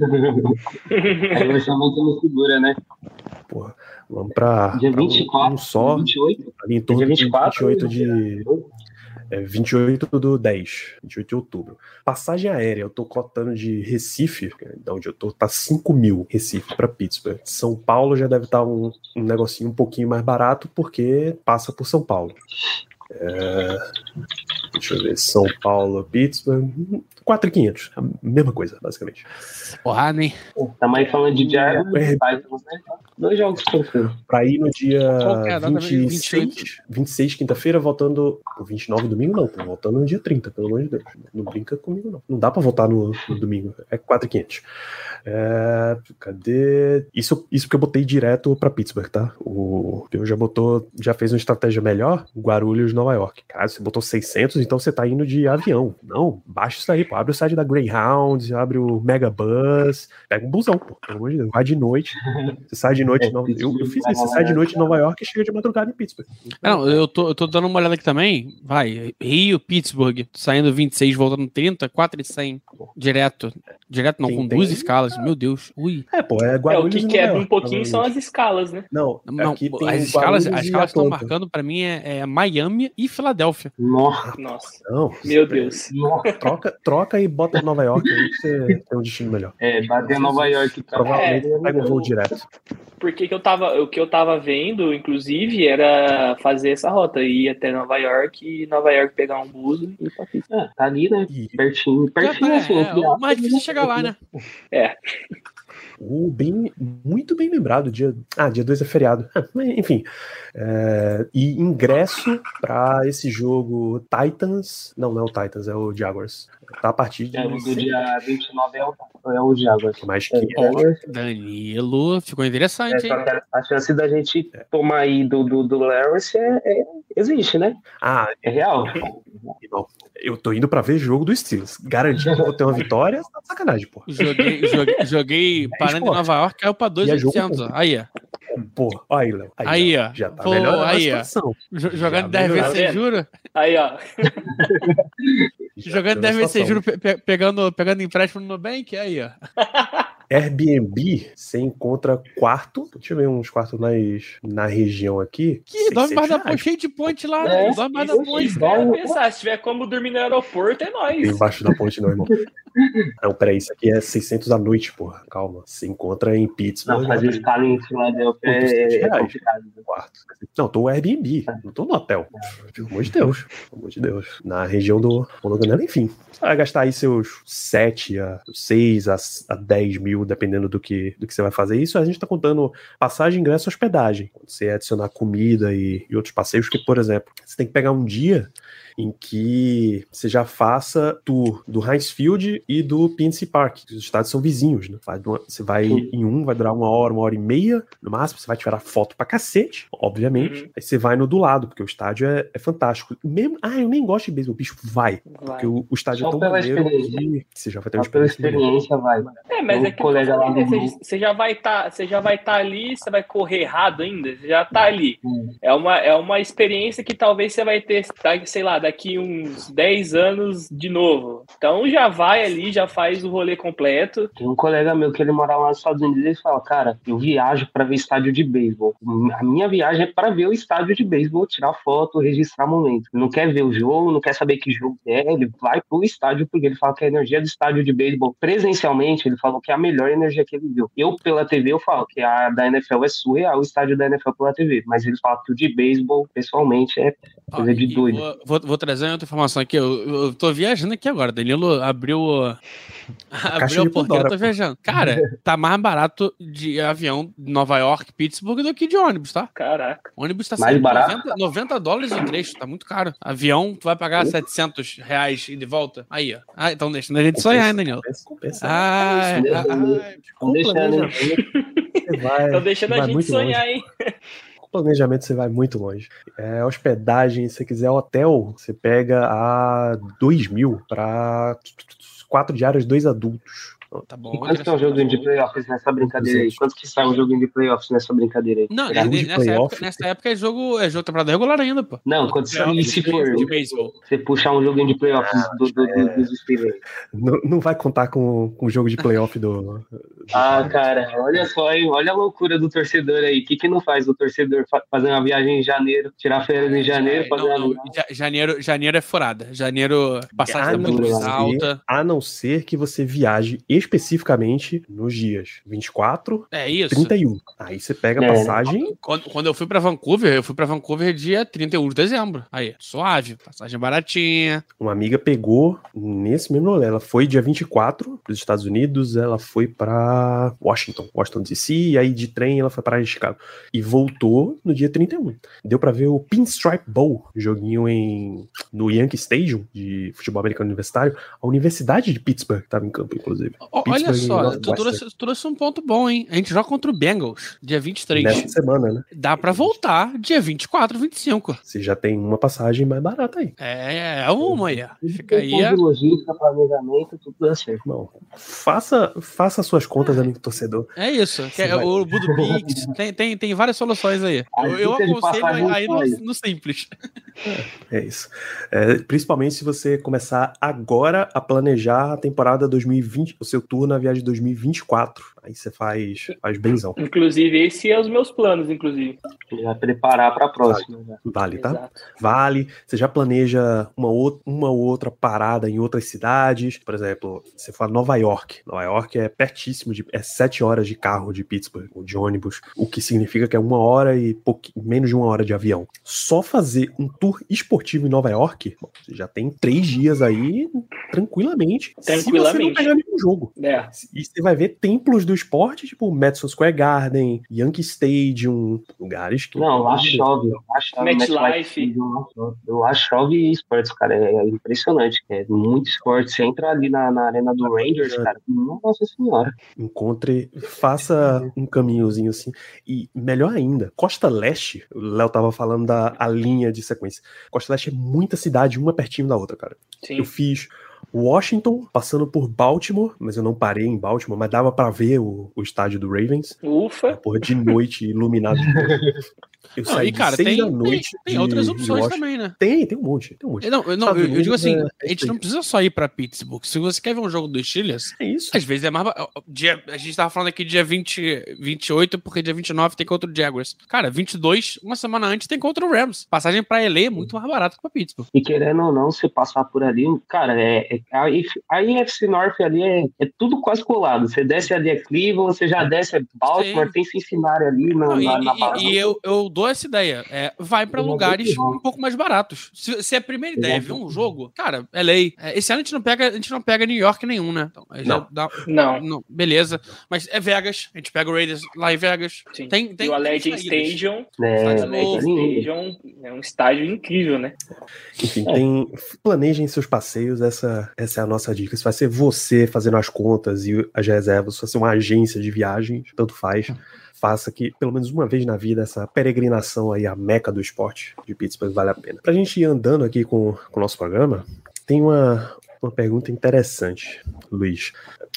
Aí o orçamento não segura, né? Porra, vamos pra um- 24, um só, 28. ali em torno Dia de 24, 28 de, É 28 do 10, 28 de outubro. Passagem aérea, eu tô cotando de Recife, da onde eu tô, tá 5 mil Recife pra Pittsburgh. São Paulo já deve estar um, um negocinho um pouquinho mais barato, porque passa por São Paulo. É, deixa eu ver, São Paulo, Pittsburgh, 4,500, a mesma coisa, basicamente. Porrada, hein? Estamos aí falando de Jaguars, É. Titans, né? Dois jogos. Pra ir no dia que é a data mesmo? 26, 26 quinta-feira, voltando. o 29 domingo, não, pô, voltando no dia 30, pelo amor de Deus. Não brinca comigo, não. Não dá pra voltar no, no domingo. É 4,500. É, cadê? Isso, isso porque eu botei direto pra Pittsburgh, tá? O eu já botou, já fez uma estratégia melhor, Guarulhos, Nova York. Cara, você botou 600, então você tá indo de avião. Não, baixa isso aí, pô. Abre o site da Greyhound, abre o Megabus, pega um busão, pô. Pelo amor de Deus. Vai de noite. Você sai de noite. em Nova- eu, eu fiz isso, você sai de noite em Nova York e chega de madrugada em Pittsburgh. Ah, Não, eu tô, eu tô dando uma olhada aqui também. Vai, Rio, Pittsburgh, saindo 26, voltando 30, 4 e 100. Direto. Direto não, Tem- com tem- duas escalas. Meu Deus. Ui. É, pô, é É, o Guarulhos que Nova quebra York, um pouquinho são as escalas, né? Não, Não, aqui tem as escalas, Guarulhos as escalas que estão marcando pra mim é, é Miami e Filadélfia. Nossa, Nossa, Não, meu Deus. nossa. troca, troca e bota Nova York aí você tem um destino melhor. É, bater Nova York pra Provavelmente É, pega um voo direto. Porque que eu tava, o que eu tava vendo, inclusive, era fazer essa rota, ir até Nova York e Nova York pegar um bus e ir pra. Ah, tá ali, né? Pertinho, pertinho é, assim. é, o mais difícil é chegar lá, né? É, O bem, muito bem lembrado, dia, ah, dia 2 é feriado. Ah, enfim, é, e ingresso para esse jogo Titans, não, não é o Titans, é o Jaguars. Tá a partir de É, o do dia 29 é o, é o Jaguars. mais que É, Danilo, ficou é, interessante, hein? só que a chance da gente tomar aí do, do, do Lawrence é, é- existe, né? Ah, É real. não. Eu tô indo pra ver jogo do Steelers. Garantir que eu vou ter uma vitória, tá sacanagem, pô. Joguei, joguei, joguei parando em. Nova York, caiu pra E é jogo 2,800. ó. Aí, ó. Pô, aí, Léo. Aí, ó. Já tá Pô, melhor aí, a ó. Já Jogando 10 melhorou. vezes sem juro. Aí, ó. Já Jogando melhorou 10 a vezes sem situação. juro, pe- pegando, pegando empréstimo no Nubank. Aí, ó. Airbnb, você encontra quarto. Deixa eu ver uns quartos nas, na região aqui. Que dorme mais da 600 ponte, cheio de ponte lá. É, dorme mais da ponte. isso. Cara, pensar, se tiver como dormir no aeroporto, é Tem nóis. embaixo da ponte, não, irmão. Não, peraí, isso aqui é 600 à noite, porra. Calma. Você encontra em Pittsburgh. Não, fazer escala em Filadélfia Outros é, é complicado. quarto. Não, tô no Airbnb, não tô no hotel. Pelo amor de Deus. Pelo amor de Deus. Na região do Monoganela, enfim. Você vai gastar aí seus 7 a 6 a, a 10 mil, dependendo do que, do que você vai fazer. Isso a gente tá contando passagem, ingresso, hospedagem. Quando você adicionar comida e, e outros passeios, que, por exemplo, você tem que pegar um dia em que você já faça tour do Heinz Field e do PNC Park. Os estádios são vizinhos, né? Você vai em um, vai durar uma hora, uma hora e meia, no máximo. Você vai tirar foto pra cacete, obviamente. Uhum. Aí você vai no do lado, porque o estádio é, é fantástico. Mesmo, ah, eu nem gosto de beisebol, bicho, vai. Vai. Porque o, o estádio Só é tão pela maneiro experiência. que você já vai ter uma Só pela experiência. experiência, vai. É, mas Um é que colega lá do você, você já vai estar, você já vai estar ali, você vai correr errado ainda, você já tá ali. Hum. É uma, é uma experiência que talvez você vai ter, tá, sei lá, daqui uns 10 anos de novo. Então já vai ali, já faz o rolê completo. Tem um colega meu que ele mora lá nos Estados Unidos e ele fala, cara, eu viajo pra ver estádio de beisebol. A minha viagem é pra ver o estádio de beisebol, tirar foto, registrar momento. Não quer ver o jogo, não quer saber que jogo é, ele vai pro estádio porque ele fala que a energia do estádio de beisebol presencialmente, ele falou que é a melhor energia que ele viu. Eu pela TV eu falo que a da NFL é surreal, o estádio da NFL pela TV, mas ele fala que o de beisebol pessoalmente é coisa de e doido. Vou, vou, vou trazer outra informação aqui. Eu, eu tô viajando aqui agora. Danilo abriu, o- abriu de a porteira, Pandora, eu tô viajando. Cara, tá mais barato de avião de Nova York, Pittsburgh do que de ônibus, tá? Caraca. O ônibus tá Mais saindo barato? 90, 90 dólares o trecho, tá muito caro. Avião, tu vai pagar 700 reais e de volta. Aí, ó. Ah, então deixando a gente sonhar, hein, Danilo? Compensa, compensa. Ai, isso, Não deixando? Você vai, Tô deixando a gente muito longe. sonhar, hein? Com planejamento você vai muito longe. É, hospedagem, se você quiser hotel, você pega a 2 mil para quatro diárias, dois adultos. Tá bom. E quanto que é um joguinho de playoffs nessa brincadeira aí? Quanto que sai um joguinho de playoffs nessa brincadeira aí? Não, jogo nessa época, nessa época é jogo, é jogo temporada regular ainda, pô. Não, quando você, e se for de beisebol. você puxar um joguinho de playoffs do, do, do, dos Steelers? Não, não vai contar com, com o jogo de playoff do. do- Ah, cara, olha só, hein? Olha a loucura do torcedor aí. O que, que não faz o torcedor fa- fazer uma viagem em janeiro, tirar férias em janeiro, fazer Não, não, uma... janeiro, janeiro é furada. Janeiro, passagem a, tá muito ser, alta. a não ser que você viaje especificamente nos dias 24, É isso. 31. Aí você pega a É. passagem. Quando, quando eu fui pra Vancouver, eu fui pra Vancouver dia 31 de dezembro. Aí, suave, passagem baratinha. Uma amiga pegou nesse mesmo rolê. Ela foi dia 24 para os Estados Unidos, ela foi para Washington, Washington DC, e aí de trem ela foi para Chicago. E voltou no dia 31. Deu para ver o Pinstripe Bowl, joguinho em no Yankee Stadium de futebol americano universitário. A Universidade de Pittsburgh estava em campo, inclusive. Olha Pittsburgh e só, tu trouxe, trouxe um ponto bom, hein? A gente joga contra o Bengals, dia 23. Nessa semana, né? Dá pra voltar dia 24, 25. Você já tem uma passagem mais barata aí. É, é uma aí. Fica aí. Tem ó. de logística, planejamento, tudo dá certo. Não, faça, faça suas contas, amigo torcedor. É isso. Que é vai- o Budo Pix, tem, tem, tem várias soluções aí. A Eu, eu aconselho aí no, no simples. É isso. É, principalmente se você começar agora a planejar a temporada 2020, o seu tour na viagem 2024. Aí você faz, faz benzão. Inclusive, esse é os meus planos, inclusive. Já preparar pra próxima. já. Vale, tá? Exato. Vale. Você já planeja uma, ou- uma ou outra parada em outras cidades. Por exemplo, você fala Nova York. Nova York é pertíssimo, de, é sete horas de carro de Pittsburgh, ou de ônibus, o que significa que é uma hora e menos de uma hora de avião. Só fazer um tour esportivo em Nova York, bom, você já tem três dias aí tranquilamente. Se você não Tranquilamente. pegar nenhum jogo. É. E você vai ver templos do esporte, tipo Madison Square Garden, Yankee Stadium, lugares que. Não, lá chove. Lá chove. MetLife. Lá chove esportes, cara. É impressionante. É muito esporte. Você entra ali na, na arena do Rangers, cara. Nossa senhora. Encontre, faça um caminhozinho assim. E melhor ainda, Costa Leste, o Léo tava falando da a linha de sequência. Costa Leste é muita cidade, uma pertinho da outra, cara. Sim. Eu fiz Washington, passando por Baltimore, mas eu não parei em Baltimore, mas dava pra ver o, o estádio do Ravens. Ufa. Porra, de noite, iluminado. Eu Não, saí e, cara, seis tem, da noite. tem, tem de- outras opções também, né? Tem, tem um monte, tem um monte. Não, eu, não, eu, eu digo assim, é- a gente não precisa só ir pra Pittsburgh. Se você quer ver um jogo dos Steelers, É isso. às vezes é mais. Dia, a gente tava falando aqui dia 20, 28, porque dia 29 tem contra o Jaguars. Cara, 22, uma semana antes tem contra o Rams. Passagem pra LA é muito mais barato que pra Pittsburgh. E querendo ou não, se passar por ali, cara, é, é- a, IF a IFC North ali é, é tudo quase colado. Você desce ali é Cleveland, você já desce é Baltimore, Sim. tem Cincinnati ali na, Não, e, na, na e- base. e eu, eu dou essa ideia. É, vai pra Eu não lugares um pouco mais baratos. Se, se a primeira ideia é ver um jogo, cara. É, esse ano a gente não pega, a gente não pega New York nenhum, né? Então, Não. dá- Não. não, beleza. Mas é Vegas. A gente pega o Raiders lá em Vegas. Sim. Tem, tem, e o Allegiant. Stadium, É. Allegiant é. Stadium é um estádio incrível, né? Enfim, tem, planejem seus passeios, essa, essa é a nossa dica. Se vai ser você fazendo as contas e as reservas, se vai ser uma agência de viagens, tanto faz. Faça que, pelo menos uma vez na vida, essa peregrinação aí à meca do esporte de Pittsburgh vale a pena. Pra gente ir andando aqui com, com o nosso programa, tem uma, uma pergunta interessante, Luiz.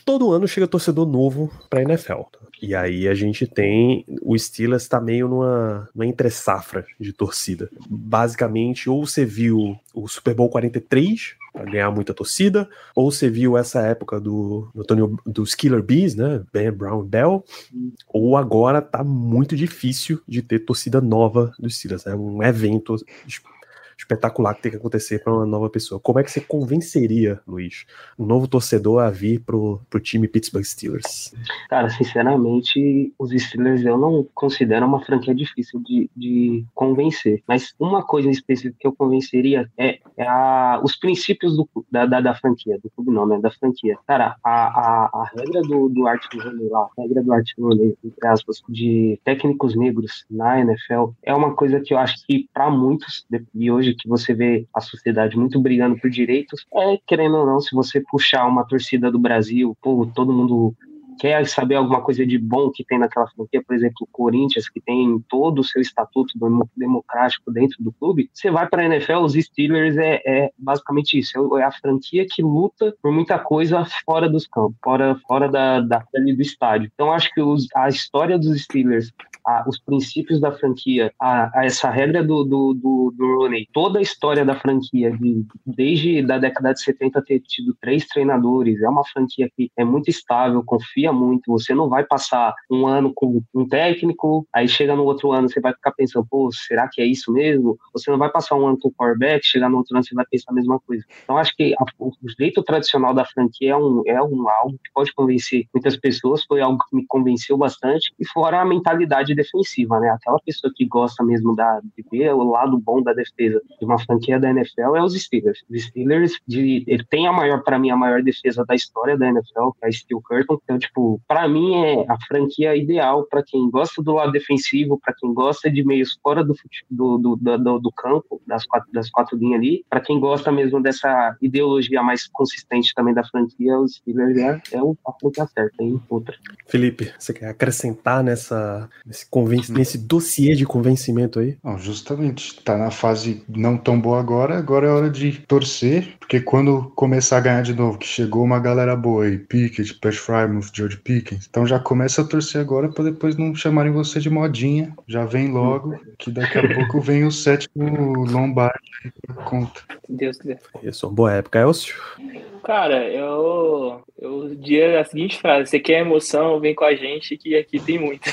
Todo ano chega torcedor novo pra NFL. E aí a gente tem. O Steelers tá meio numa, numa entre-safra de torcida. Basicamente, ou você viu o Super Bowl 43 pra ganhar muita torcida, ou você viu essa época do, do, Antonio, dos Killer Bees, né? Ben Brown Bell, ou agora tá muito difícil de ter torcida nova dos Steelers. É um evento espetacular que tem que acontecer para uma nova pessoa. Como é que você convenceria, Luiz, um novo torcedor a vir pro, pro time Pittsburgh Steelers? Cara, sinceramente, os Steelers eu não considero uma franquia difícil de, de convencer. Mas uma coisa em específico que eu convenceria é, é a- os princípios do, da, da, da franquia, do clube não, né? Da franquia. Cara, a, a, a regra do, do Art Rooney lá, a regra do Art Rooney, entre aspas, de técnicos negros na NFL, é uma coisa que eu acho que para muitos, e hoje que você vê a sociedade muito brigando por direitos, é, querendo ou não, se você puxar uma torcida do Brasil, pô, todo mundo quer saber alguma coisa de bom que tem naquela franquia, por exemplo, o Corinthians, que tem todo o seu estatuto demo- democrático dentro do clube, você vai para a NFL, os Steelers é, é basicamente isso, é a franquia que luta por muita coisa fora dos campos, fora, fora da, da, do estádio. Então, acho que os, a história dos Steelers a- os princípios da franquia, a, a essa regra do, do, do, do Rooney, toda a história da franquia, de, desde da década de 70 ter tido três treinadores, é uma franquia que é muito estável, confia muito, você não vai passar um ano com um técnico, aí chega no outro ano você vai ficar pensando, pô, será que é isso mesmo? Você não vai passar um ano com o quarterback, chegar no outro ano você vai pensar a mesma coisa. Então acho que a, o jeito tradicional da franquia é um, é um algo que pode convencer muitas pessoas, foi algo que me convenceu bastante, e fora a mentalidade defensiva, né? Aquela pessoa que gosta mesmo da, de ver o lado bom da defesa de uma franquia da NFL é os Steelers. Os Steelers, de, ele tem a maior, para mim, a maior defesa da história da NFL, que é a Steel Curtain. Então, tipo, para mim é a franquia ideal para quem gosta do lado defensivo, para quem gosta de meios fora do, do, do, do, do campo, das quatro, das quatro linhas ali, para quem gosta mesmo dessa ideologia mais consistente também da franquia, os Steelers é, é a franquia certa, hein? Outra. Felipe, você quer acrescentar nessa, nesse, conven nesse dossiê de convencimento aí? Não, justamente, tá na fase não tão boa agora, agora é hora de torcer, porque quando começar a ganhar de novo, que chegou uma galera boa aí, Pickett, Pat Frymouth, George Pickens, então já começa a torcer agora pra depois não chamarem você de modinha, já vem logo, que daqui a pouco vem o sétimo Lombardi conta. Se Deus quiser. Isso, uma boa época, Elcio. Cara, eu, eu diria a seguinte frase: você quer emoção, vem com a gente, que aqui tem muita.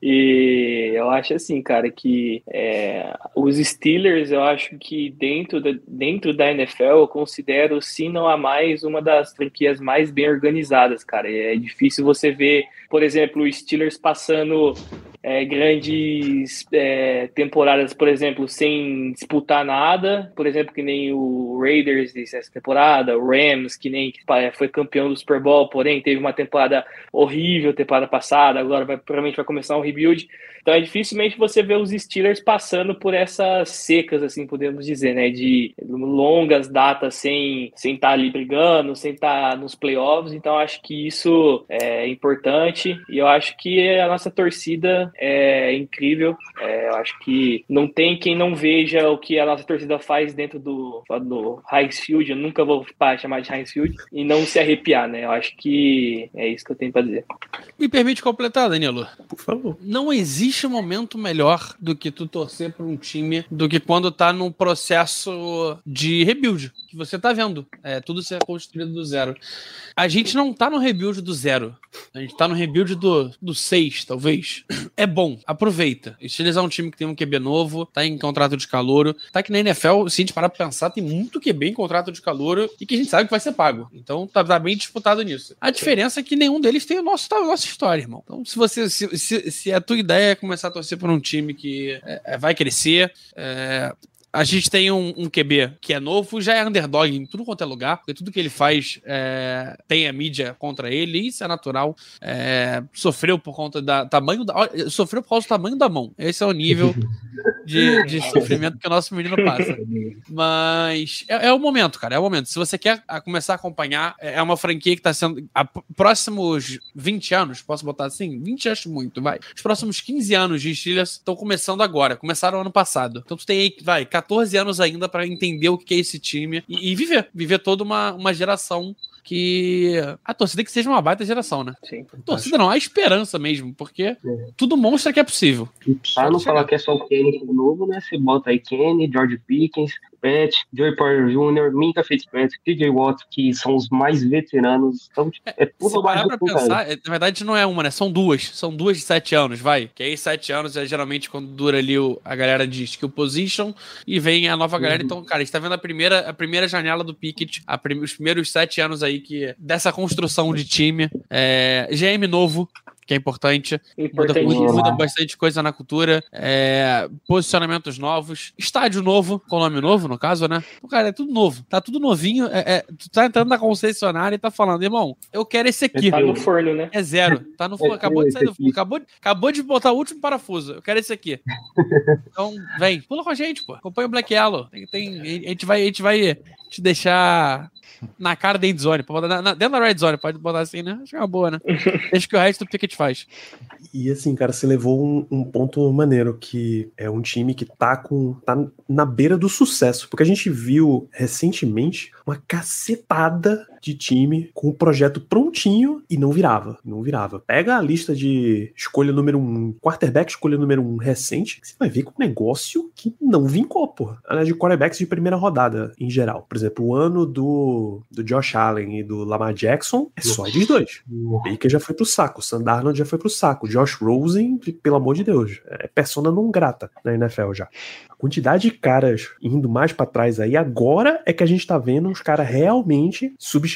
E eu acho assim, cara, que é, os Steelers, eu acho que dentro da, dentro da NFL, eu considero, se não a mais, uma das franquias mais bem organizadas, cara. É difícil você ver, por exemplo, os Steelers passando é, grandes é, temporadas, por exemplo, sem disputar nada, por exemplo, que nem o Raiders dessa temporada, o Rams, que nem foi campeão do Super Bowl, porém teve uma temporada horrível temporada passada, agora vai, provavelmente vai começar um rebuild. Então é dificilmente você vê os Steelers passando por essas secas, assim, podemos dizer, né? De longas datas sem sem estar tá ali brigando, sem estar tá nos playoffs. Então acho que isso é importante e eu acho que a nossa torcida é incrível. É, eu acho que não tem quem não veja o que a nossa torcida faz dentro do, do Heinz Field. Eu nunca vou chamar de Heinz Field e não se arrepiar, né? Eu acho que é isso que eu tenho para dizer. Me permite completar, Danilo? Por favor. Não existe momento melhor do que tu torcer para um time do que quando tá num processo de rebuild que você tá vendo. É tudo ser construído do zero. A gente não tá no rebuild do zero. A gente tá no rebuild do, do seis, talvez. É bom, aproveita. Steelers é um time que tem um QB novo, tá em contrato de calouro. Tá que na NFL, se a gente parar pra pensar, tem muito QB em contrato de calouro e que a gente sabe que vai ser pago. Então tá, tá bem disputado nisso. A diferença é que nenhum deles tem o nosso, a nossa história, irmão. Então, se você. Se, se, se a tua ideia é começar a torcer por um time que é, é vai crescer, é, a gente tem um, um, QB que é novo, já é underdog em tudo quanto é lugar, porque tudo que ele faz é, tem a mídia contra ele, isso é natural. É, sofreu por conta da tamanho da. Sofreu por causa do tamanho da mão. Esse é o nível de, de sofrimento que o nosso menino passa. Mas é, é, o momento, cara. É o momento. Se você quer começar a acompanhar, é, é uma franquia que está sendo. A, próximos 20 anos, posso botar assim? 20 acho muito, vai. Os próximos 15 anos de Steelers estão começando agora. Começaram ano passado. Então tu tem aí, vai, 14 anos ainda para entender o que é esse time e, e, viver. Viver toda uma, uma geração que a torcida que seja uma baita geração, né? Sim. Torcida não, a esperança mesmo, porque é. tudo mostra que é possível. Pra não falar que é só o Kenny novo, né? Você bota aí Kenny, George Pickens, Pat, Joey Porter Jr., Minka Fitzpatrick, TJ Watt, que são os mais veteranos. Então, tipo, é tudo Se parar pra pensar, é, na verdade não é uma, né? São duas. São duas de sete anos, vai. Que aí sete anos é geralmente quando dura ali o, a galera de skill position e vem a nova galera. Uhum. Então, cara, a gente tá vendo a primeira, a primeira janela do Pickett, prim, os primeiros sete anos aí que dessa construção de time. É, GM novo, que é importante. Muda, muda, bastante coisa na cultura. É, posicionamentos novos. Estádio novo, com nome novo, no caso, né? Cara, é tudo novo. Tá tudo novinho. É, é, tu tá entrando na concessionária e tá falando, irmão, eu quero esse aqui. Tá no forno, né? É zero. Tá no forno. Acabou de sair do forno. Acabou, acabou de botar o último parafuso. Eu quero esse aqui. Então, vem. Pula com a gente, pô. Acompanha o Black Yellow. Tem, tem, a, gente vai, a gente vai te deixar na cara da endzone. Na, na, dentro da red zone, pode botar assim, né? Acho que é uma boa, né? Deixa que o resto do Pickett faz. E assim, cara, você levou um, um, ponto maneiro, que é um time que tá com. tá na beira do sucesso. Porque a gente viu recentemente uma cacetada de time com o projeto prontinho e não virava. Não virava. Pega a lista de escolha número um, quarterback escolha número um recente, você vai ver com um negócio que não vincou, porra. De quarterbacks de primeira rodada, em geral. Por exemplo, o ano do, do Josh Allen e do Lamar Jackson é só de dois. O Baker já foi pro saco, o Sandarnold já foi pro saco, Josh Rosen, pelo amor de Deus, é persona não grata na NFL já quantidade de caras indo mais para trás aí, agora é que a gente tá vendo os caras realmente substituindo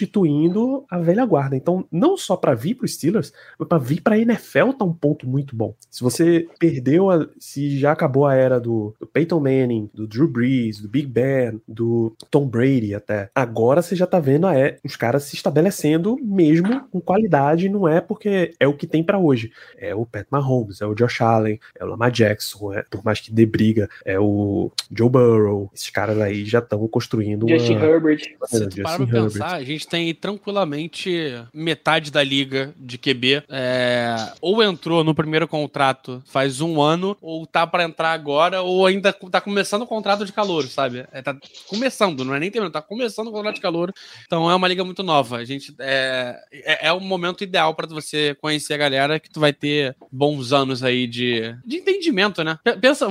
a velha guarda. Então, não só para vir pro Steelers, mas para vir pra NFL tá um ponto muito bom. Se você perdeu, a, se já acabou a era do, do Peyton Manning, do Drew Brees, do Big Ben, do Tom Brady até, agora você já tá vendo a, é, os caras se estabelecendo mesmo com qualidade, não é porque é o que tem para hoje. É o Pat Mahomes, é o Josh Allen, é o Lamar Jackson, é, por mais que dê briga, é o Joe Burrow, esses caras aí já estão construindo Justin uma... Herbert. Se tu para pra pensar, a gente tem tranquilamente metade da liga de QB é, ou entrou no primeiro contrato faz um ano, ou tá para entrar agora, ou ainda tá começando o contrato de calor, sabe? É, tá começando, não é nem terminando, tá começando o contrato de calor. Então é uma liga muito nova. A gente é, é, é o momento ideal para você conhecer a galera que tu vai ter bons anos aí de, de entendimento, né? Pensa,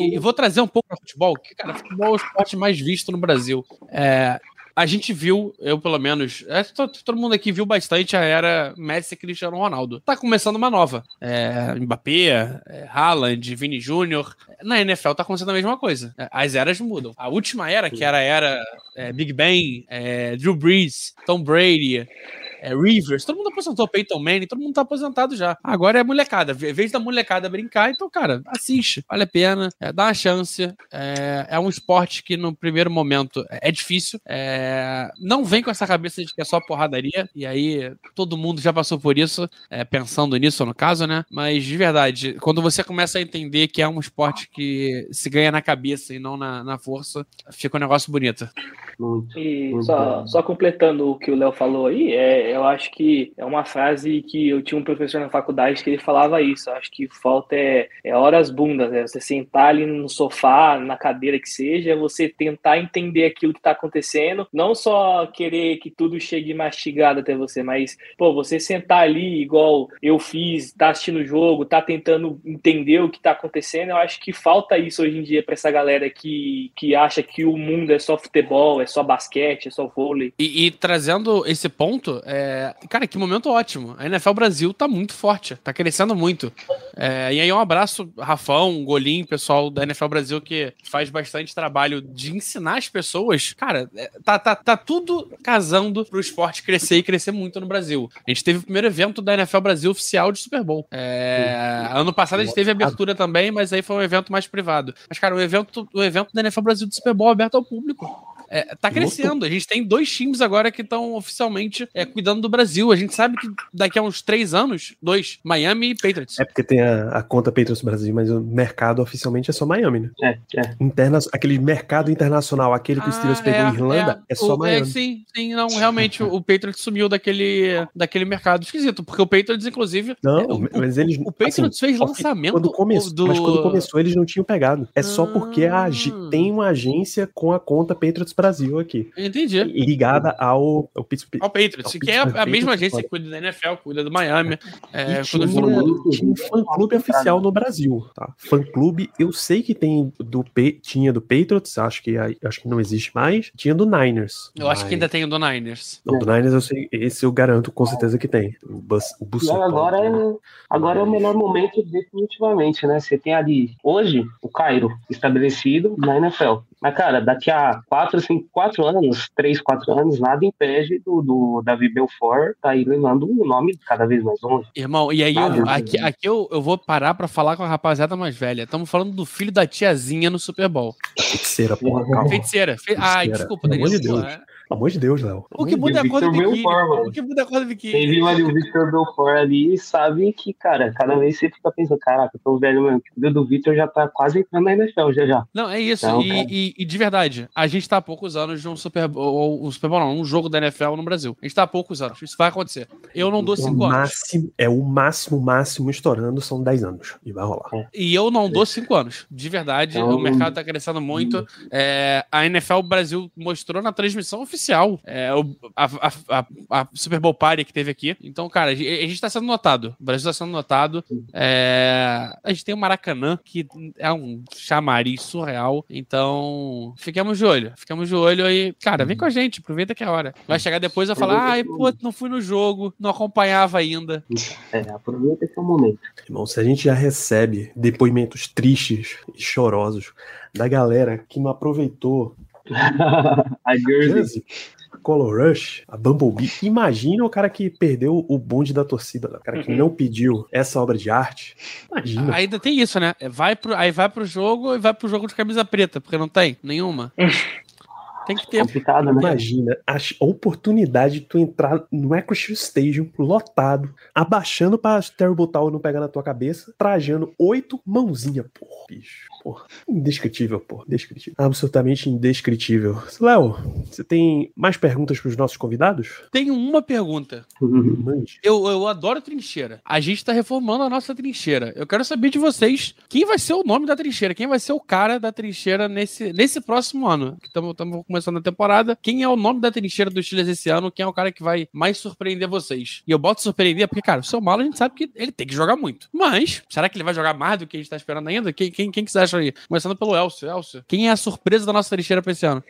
e vou trazer um pouco para futebol, que, cara, futebol é o esporte mais visto no Brasil. É, a gente viu, eu pelo menos, é, todo, mundo aqui viu bastante a era Messi e Cristiano Ronaldo. Tá começando uma nova. É, Mbappé, é, Haaland, Vini Júnior. Na NFL tá acontecendo a mesma coisa. É, as eras mudam. A última era, que era a era é, Big Ben, é, Drew Brees, Tom Brady, é, Rivers, todo mundo aposentou, Peyton Manning, todo mundo tá aposentado já. Agora é molecada. Em vez da molecada brincar, então, cara, assiste. Vale a pena, é, dá uma chance. É, é um esporte que no primeiro momento é difícil. É, não vem com essa cabeça de que é só porradaria. E aí todo mundo já passou por isso, é, pensando nisso no caso, né? Mas de verdade, quando você começa a entender que é um esporte que se ganha na cabeça e não na, na força, fica um negócio bonito. Muito. E muito só, só completando o que o Léo falou aí, é, eu acho que é uma frase que eu tinha um professor na faculdade que ele falava isso. Eu acho que falta é, é horas bundas, é você sentar ali no sofá, na cadeira que seja, você tentar entender aquilo que está acontecendo, não só querer que tudo chegue mastigado até você, mas, pô, você sentar ali igual eu fiz, tá assistindo o jogo, tá tentando entender o que tá acontecendo, eu acho que falta isso hoje em dia para essa galera que, que acha que o mundo é só futebol, é só basquete, é só vôlei. E, e trazendo esse ponto, é, cara, que momento ótimo. A NFL Brasil tá muito forte, tá crescendo muito. É, e aí, um abraço, Rafão, Golim, pessoal da NFL Brasil que faz bastante trabalho de ensinar as pessoas. Cara, é, tá, tá, tá tudo casando pro esporte crescer e crescer muito no Brasil. A gente teve o primeiro evento da NFL Brasil oficial de Super Bowl. É, ano passado a gente teve abertura também, mas aí foi um evento mais privado. Mas, cara, o evento, o evento da NFL Brasil do Super Bowl é aberto ao público. É, tá crescendo. A gente tem dois times agora que estão oficialmente é, cuidando do Brasil. A gente sabe que daqui a uns três anos, dois, Miami e Patriots. É porque tem a, a conta Patriots Brasil, mas o mercado oficialmente é só Miami, né? É, é. Interna, aquele mercado internacional, aquele que o Steelers Ah, pegou é, em Irlanda, é, só O- Miami. sim, sim, não, realmente, o, Patriots sumiu daquele, daquele mercado esquisito, porque o Patriots, inclusive. Não, é, o, mas eles. o Patriots assim, fez lançamento Quando começou, do. Mas quando começou, eles não tinham pegado. É só porque a, Ah. tem uma agência com a conta Patriots Brasil aqui. Entendi. Ligada ao, ao Pittsburgh. Ao Patriots, Ao que é a, a mesma agência que cuida da NFL, cuida do Miami. É, E tinha, um fã-clube oficial no Brasil, tá? Fã-clube, eu sei que tem do P, tinha do Patriots, acho que acho que não existe mais. Tinha do Niners. Eu acho que mas- ainda tem o do Niners. Não, do Niners eu sei, esse eu garanto com certeza que tem. O Bus, o E Bussopol. agora é, agora é o melhor momento, definitivamente, né? Você tem ali, hoje, o Cairo estabelecido na NFL. Mas, cara, daqui a quatro, cinco, quatro anos, três, quatro anos, nada impede do, do Davi Belfort tá aí levando o nome cada vez mais longe. Irmão, e aí eu, aqui, aqui eu, eu vou parar pra falar com a rapaziada mais velha. Estamos falando do filho da tiazinha no Super Bowl. Feiticeira, porra, calma. Feiticeira. Fe... Ai, desculpa, Pelo amor de. Deus. Pelo amor de Deus, Léo. O que muda é a cor do biquíni. O que muda é a cor do Quem biquíni. viu ali o Victor Belfort ali sabe que, cara, cada vez você fica pensando, caraca, eu tô velho mesmo. O do Victor já tá quase entrando na NFL já já. Não, é isso. Não, e, e- e de verdade, a gente tá há poucos anos de um Super Bowl, um Super Bowl não, um jogo da NFL no Brasil. A gente tá há poucos anos. Isso vai acontecer. Eu não dou O cinco anos. máximo, é o máximo, máximo estourando são 10 anos. E vai rolar. E eu não dou cinco anos. De verdade, Então- o mercado tá crescendo muito. É, a NFL Brasil mostrou na transmissão oficial é, o- a, a- a- a Super Bowl Party que teve aqui. Então, cara, a gente, tá sendo notado. O Brasil tá sendo notado. É, a gente tem o Maracanã, que é um chamariz surreal. Então, fiquemos de olho. Ficamos de olho aí. Cara, vem com a gente, aproveita que é a hora. Vai chegar depois e vai falar: ai, pô, não fui no jogo, não acompanhava ainda. É, aproveita esse momento. Irmão, se a gente já recebe depoimentos tristes e chorosos da galera que não aproveitou a Jersey. Color Rush, a Bumblebee. Imagina o cara que perdeu o bonde da torcida, o cara que Uhum. não pediu essa obra de arte. Imagina. Ainda tem isso, né? Vai pro, aí vai pro jogo e vai pro jogo de camisa preta, porque não tem nenhuma. Tem que ter. Complicado, né? Imagina a oportunidade de tu entrar no Equity Stadium lotado, abaixando pra Terrible Tower não pegar na tua cabeça, trajando oito mãozinha, porra, bicho. Porra, indescritível, porra, indescritível. Absolutamente indescritível. Léo, você tem mais perguntas pros nossos convidados? Tenho uma pergunta. Mande. Eu, eu adoro trincheira. A gente tá reformando a nossa trincheira. Eu quero saber de vocês quem vai ser o nome da trincheira, quem vai ser o cara da trincheira nesse, nesse próximo ano. Estamos começando a temporada. Quem é o nome da trincheira do Steelers esse ano? Quem é o cara que vai mais surpreender vocês? E eu boto surpreender porque, cara, o seu malo a gente sabe que ele tem que jogar muito. Mas, será que ele vai jogar mais do que a gente tá esperando ainda? Quem, quem, quem que você acha aí? Começando pelo Elcio. Elcio, quem é a surpresa da nossa trincheira pra esse ano?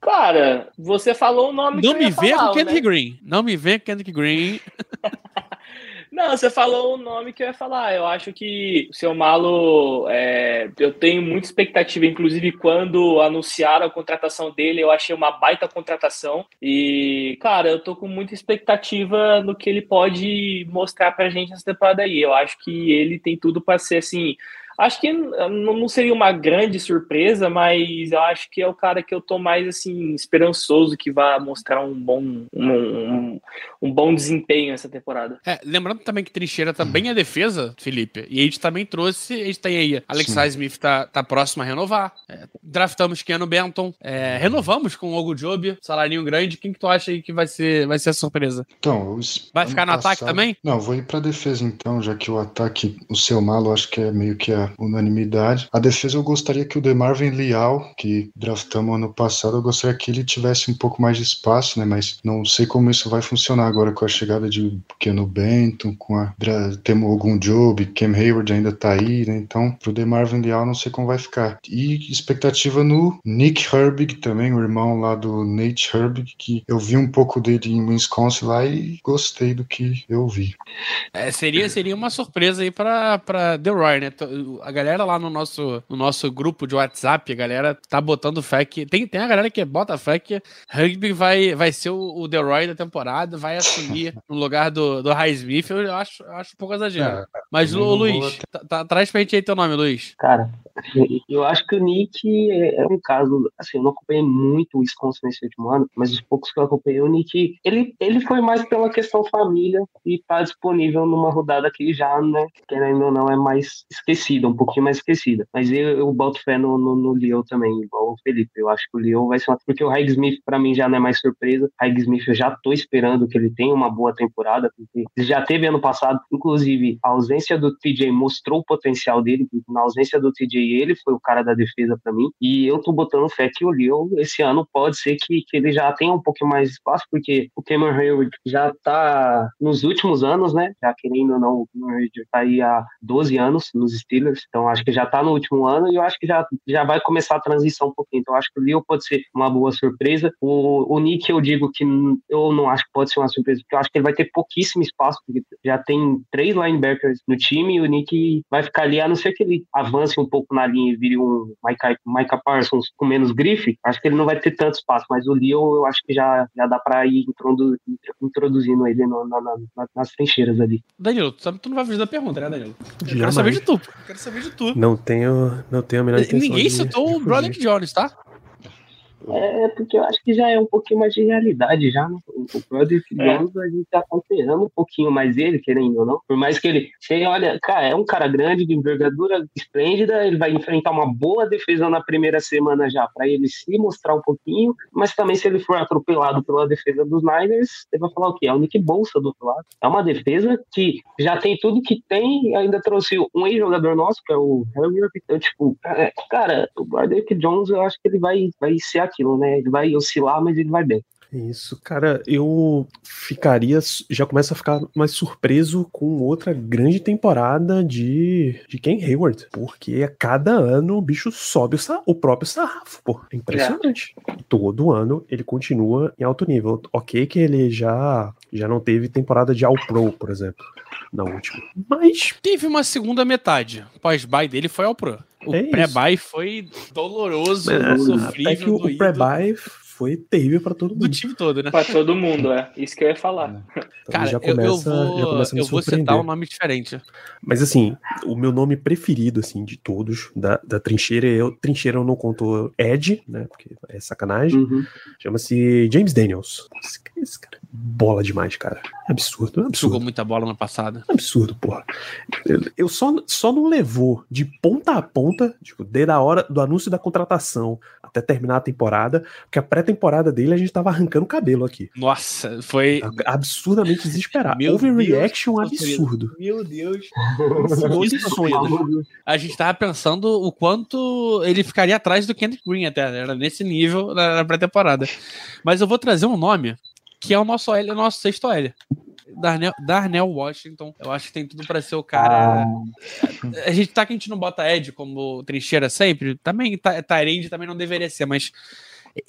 Cara, você falou o nome Não me falar, com Kendrick né? Green. Não me venha com Kendrick Green. Não, você falou o nome que eu ia falar. Eu acho que o seu Malo, é, eu tenho muita expectativa, inclusive quando anunciaram a contratação dele, eu achei uma baita contratação. E, cara, eu tô com muita expectativa no que ele pode mostrar pra gente nessa temporada aí. Eu acho que ele tem tudo para ser assim Acho que não seria uma grande surpresa, mas eu acho que é o cara que eu tô mais assim esperançoso que vai mostrar um bom um, um, um bom desempenho essa temporada. É, lembrando também que trincheira também é defesa, Felipe. E a gente também trouxe, a gente tem aí Alex Smith tá, tá próximo a renovar. É, draftamos Keanu Benton, é, renovamos com o Ogo Job, salarinho grande. Quem que tu acha aí que vai ser, vai ser a surpresa? Então, vai ficar no passado... ataque também? Não, vou ir pra defesa então, já que o ataque, o seu malo, acho que é meio que a unanimidade. A defesa eu gostaria que o DeMarvin Leal, que draftamos ano passado, eu gostaria que ele tivesse um pouco mais de espaço, né? Mas não sei como isso vai funcionar agora com a chegada de Keno Benton, com a temos algum Job, Cam Hayward ainda tá aí, né? Então, pro DeMarvin Leal não sei como vai ficar. E expectativa no Nick Herbig também, o irmão lá do Nate Herbig, que eu vi um pouco dele em Wisconsin lá e gostei do que eu vi. É, seria, seria uma surpresa aí para The Roy, né? A galera lá no nosso, no nosso grupo de WhatsApp, a galera tá botando fé que. Tem, tem a galera que bota fé que Rugby vai, vai ser o, o The Roy da temporada, vai assumir no lugar do, do High Smith. Eu acho, eu acho um pouco exagero. É, Mas, Lu, Luiz, tá, tá, traz pra gente aí teu nome, Luiz. Cara, eu acho que o Nick é, é um caso. Assim, eu não acompanhei muito o Wisconsin nesse último ano, mas os poucos que eu acompanhei, o Nick, ele, ele foi mais pela questão família e tá disponível numa rodada que já, né, querendo ou não, é mais esquecida um pouquinho mais esquecida. Mas eu, eu boto fé no, no, no Leo também, igual o Felipe. Eu acho que o Leo vai ser uma. Porque o Haig Smith, para mim, já não é mais surpresa. Haig Smith, eu já tô esperando que ele tenha uma boa temporada, porque já teve ano passado. Inclusive, a ausência do TJ mostrou o potencial dele, na ausência do TJ, ele foi o cara da defesa para mim. E eu tô botando fé que o Leo, esse ano, pode ser que, que ele já tenha um pouquinho mais espaço, porque o Cameron Hayward já tá nos últimos anos, né? Já querendo ou não, o Cameron Hayward tá aí há 12 anos nos Steelers. Então acho que já está no último ano e eu acho que já, já vai começar a transição um pouquinho. Então acho que o Leo pode ser uma boa surpresa. O, o Nick eu digo que eu não acho que pode ser uma surpresa, porque eu acho que ele vai ter pouquíssimo espaço, porque já tem três linebackers no time e o Nick vai ficar ali, a não ser que ele avance um pouco na linha e vire um Micah, Micah Parsons com menos grife, acho que ele não vai ter tanto espaço, mas o Leo eu acho que já, já dá para ir introdu, introduzindo ele no, na, na, nas trincheiras ali. Danilo, tu, tu não vai fugir da pergunta, né, Danilo? Eu quero saber de tu. Quero saber de tu. Não tenho, não tenho a menor intenção Ninguém citou de, o Broderick Jones, tá? É, porque eu acho que já é um pouquinho mais de realidade já, né? O Brother Jones, é. a gente tá considerando um pouquinho mais ele, querendo ou não. Por mais que ele, você olha, cara, é um cara grande, de envergadura esplêndida, ele vai enfrentar uma boa defesa na primeira semana já, para ele se mostrar um pouquinho, mas também se ele for atropelado pela defesa dos Niners, ele vai falar o quê? É o Nick Bolsa do outro lado. É uma defesa que já tem tudo que tem ainda trouxe um ex-jogador nosso, que é o Harry Então, tipo, é, cara, o Broderick Jones, eu acho que ele vai, vai ser aquilo, né? Ele vai oscilar, mas ele vai bem. Isso, cara, eu ficaria, já começo a ficar mais surpreso com outra grande temporada de, de Ken Hayward, porque a cada ano o bicho sobe o, o próprio sarrafo, pô, é impressionante. É. Todo ano ele continua em alto nível. Ok que ele já, já não teve temporada de All-Pro, por exemplo, na última, mas... Teve uma segunda metade, pós-buy dele foi All-Pro. O é pré-buy foi doloroso, é, sofrível, Até que o pré-buy foi terrível para todo mundo. Do time todo, né? Para todo mundo, é. Isso que eu ia falar. Então, Cara, já começa, eu, vou, já começa a me eu vou citar um nome diferente. Mas assim, o meu nome preferido, assim, de todos, da, da trincheira, eu, trincheira eu não conto Ed, né? Porque é sacanagem. Uhum. Chama-se James Daniels. Esse, esse cara bola demais, cara. Absurdo, absurdo. Jogou muita bola na passada. Absurdo, porra. Eu só, só não levou de ponta a ponta, tipo, desde a hora do anúncio da contratação até terminar a temporada, porque a pré-temporada dele a gente tava arrancando o cabelo aqui. Nossa, foi absurdamente desesperado. Meu Overreaction Deus, absurdo. Meu Deus. a gente tava pensando o quanto ele ficaria atrás do Kendrick Green até, era nesse nível na pré-temporada. Mas eu vou trazer um nome que é o nosso L, o nosso sexto L. Darnell, Darnell Washington, eu acho que tem tudo para ser o cara. Ah. A gente tá que a gente não bota Ed como trincheira sempre, também Tyrande também não deveria ser, mas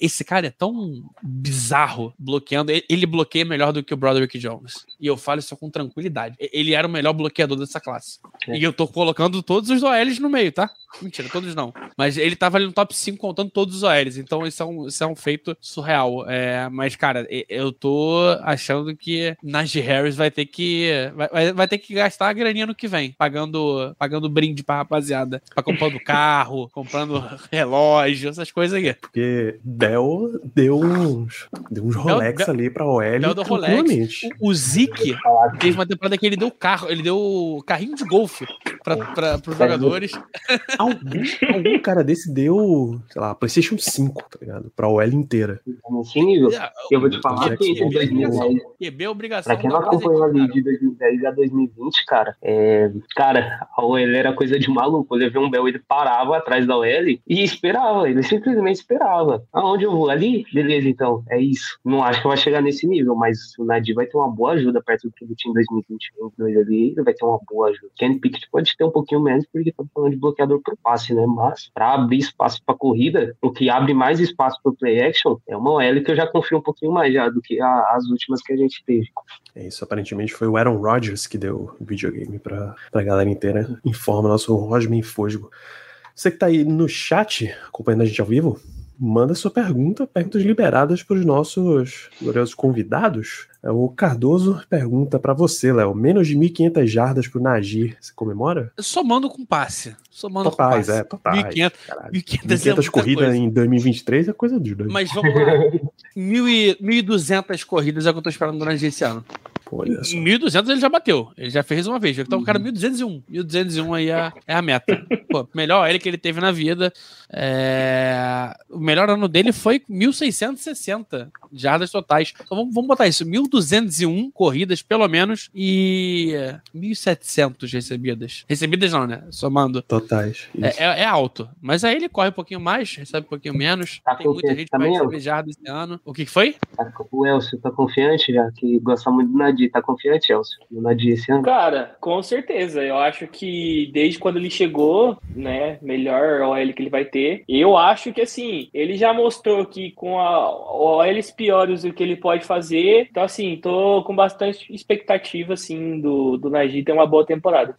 esse cara é tão bizarro bloqueando. Ele- bloqueia melhor do que o Broderick Jones. E eu falo isso com tranquilidade. Ele era o melhor bloqueador dessa classe. É. E eu tô colocando todos os OLs no meio, tá? Mentira, todos não. Mas ele tava ali no top 5 contando todos os OLs. Então isso é um, isso é um feito surreal. É, mas, cara, eu tô achando que Najee Harris vai ter que. Vai, vai- vai ter que gastar a graninha no que vem. Pagando, pagando brinde pra rapaziada. Pra comprando carro, comprando relógio, essas coisas aí. Porque Bell deu uns, deu uns Rolex ali pra OL Bell deu Rolex. O, o Zeke teve uma temporada que ele deu carro, ele deu carrinho de golfe pra, pra, pros jogadores. Algum, algum cara desse deu, sei lá, PlayStation 5, tá ligado? Pra OL inteira. Nesse nível. Eu vou te falar que em Jackson. 2010, QB é obrigação. pra quem não acompanhou a base, liga de 2010 a 2020, cara, é, cara, a OL era coisa de maluco. Eu levei um Bel, ele parava atrás da OL e esperava, ele simplesmente esperava. Aonde eu vou? Ali? Beleza, então, é isso. Não acho que vai chegar nesse nível, mas o Nadir vai ter uma boa ajuda perto do que ele tinha em 2021, 2022 ali, ele vai ter uma boa ajuda. Kenny Pickett pode ter um pouquinho menos, porque estamos falando de bloqueador pro passe, né? Mas pra abrir espaço pra corrida, o que abre mais espaço pro play action é uma OL que eu já confio um pouquinho mais já do que a- as últimas que a gente teve. É isso, aparentemente foi o Aaron Rodgers que deu o videogame pra, pra galera inteira. Informa nosso Rosman Fosgo. Você que tá aí no chat, acompanhando a gente ao vivo, manda sua pergunta, perguntas liberadas pros nossos gloriosos convidados. É, O Cardoso pergunta pra você, Léo, menos de 1.500 jardas pro Nagir, você comemora? Somando com passe. Somando Totais, com passe. é, totais. 1.500 Caralho. 1.500 é 1.500 muita corridas coisa. em 2023 é coisa de doido. Mas vamos lá. 1.000 e- 1.200 corridas é o que eu tô esperando do Najee esse ano. Pô, olha só. Em 1.200 ele já bateu. Ele já fez uma vez. Então o cara 1.201. 1.201 aí é, é a meta. Pô, melhor ele que ele teve na vida. É, O melhor ano dele foi 1.660 jardas totais. Então vamos, vamos botar isso. 1.201 corridas, pelo menos, e 1.700 recebidas. Recebidas não, né? Somando. Totais. É, é- é alto. Mas aí ele corre um pouquinho mais, recebe um pouquinho menos. Tá Tem muita gente que vai também, receber jardas esse ano. O que que foi? Tá- O Elcio tá confiante já, que gosta muito do Nadir. Tá confiante, Elcio, no Nadir esse ano? Cara, com certeza. Eu acho que desde quando ele chegou, né, melhor OL que ele vai ter. Eu acho que assim, ele já mostrou que com a OLs piores o que ele pode fazer. Então assim, tô com bastante expectativa assim do do ter uma boa temporada.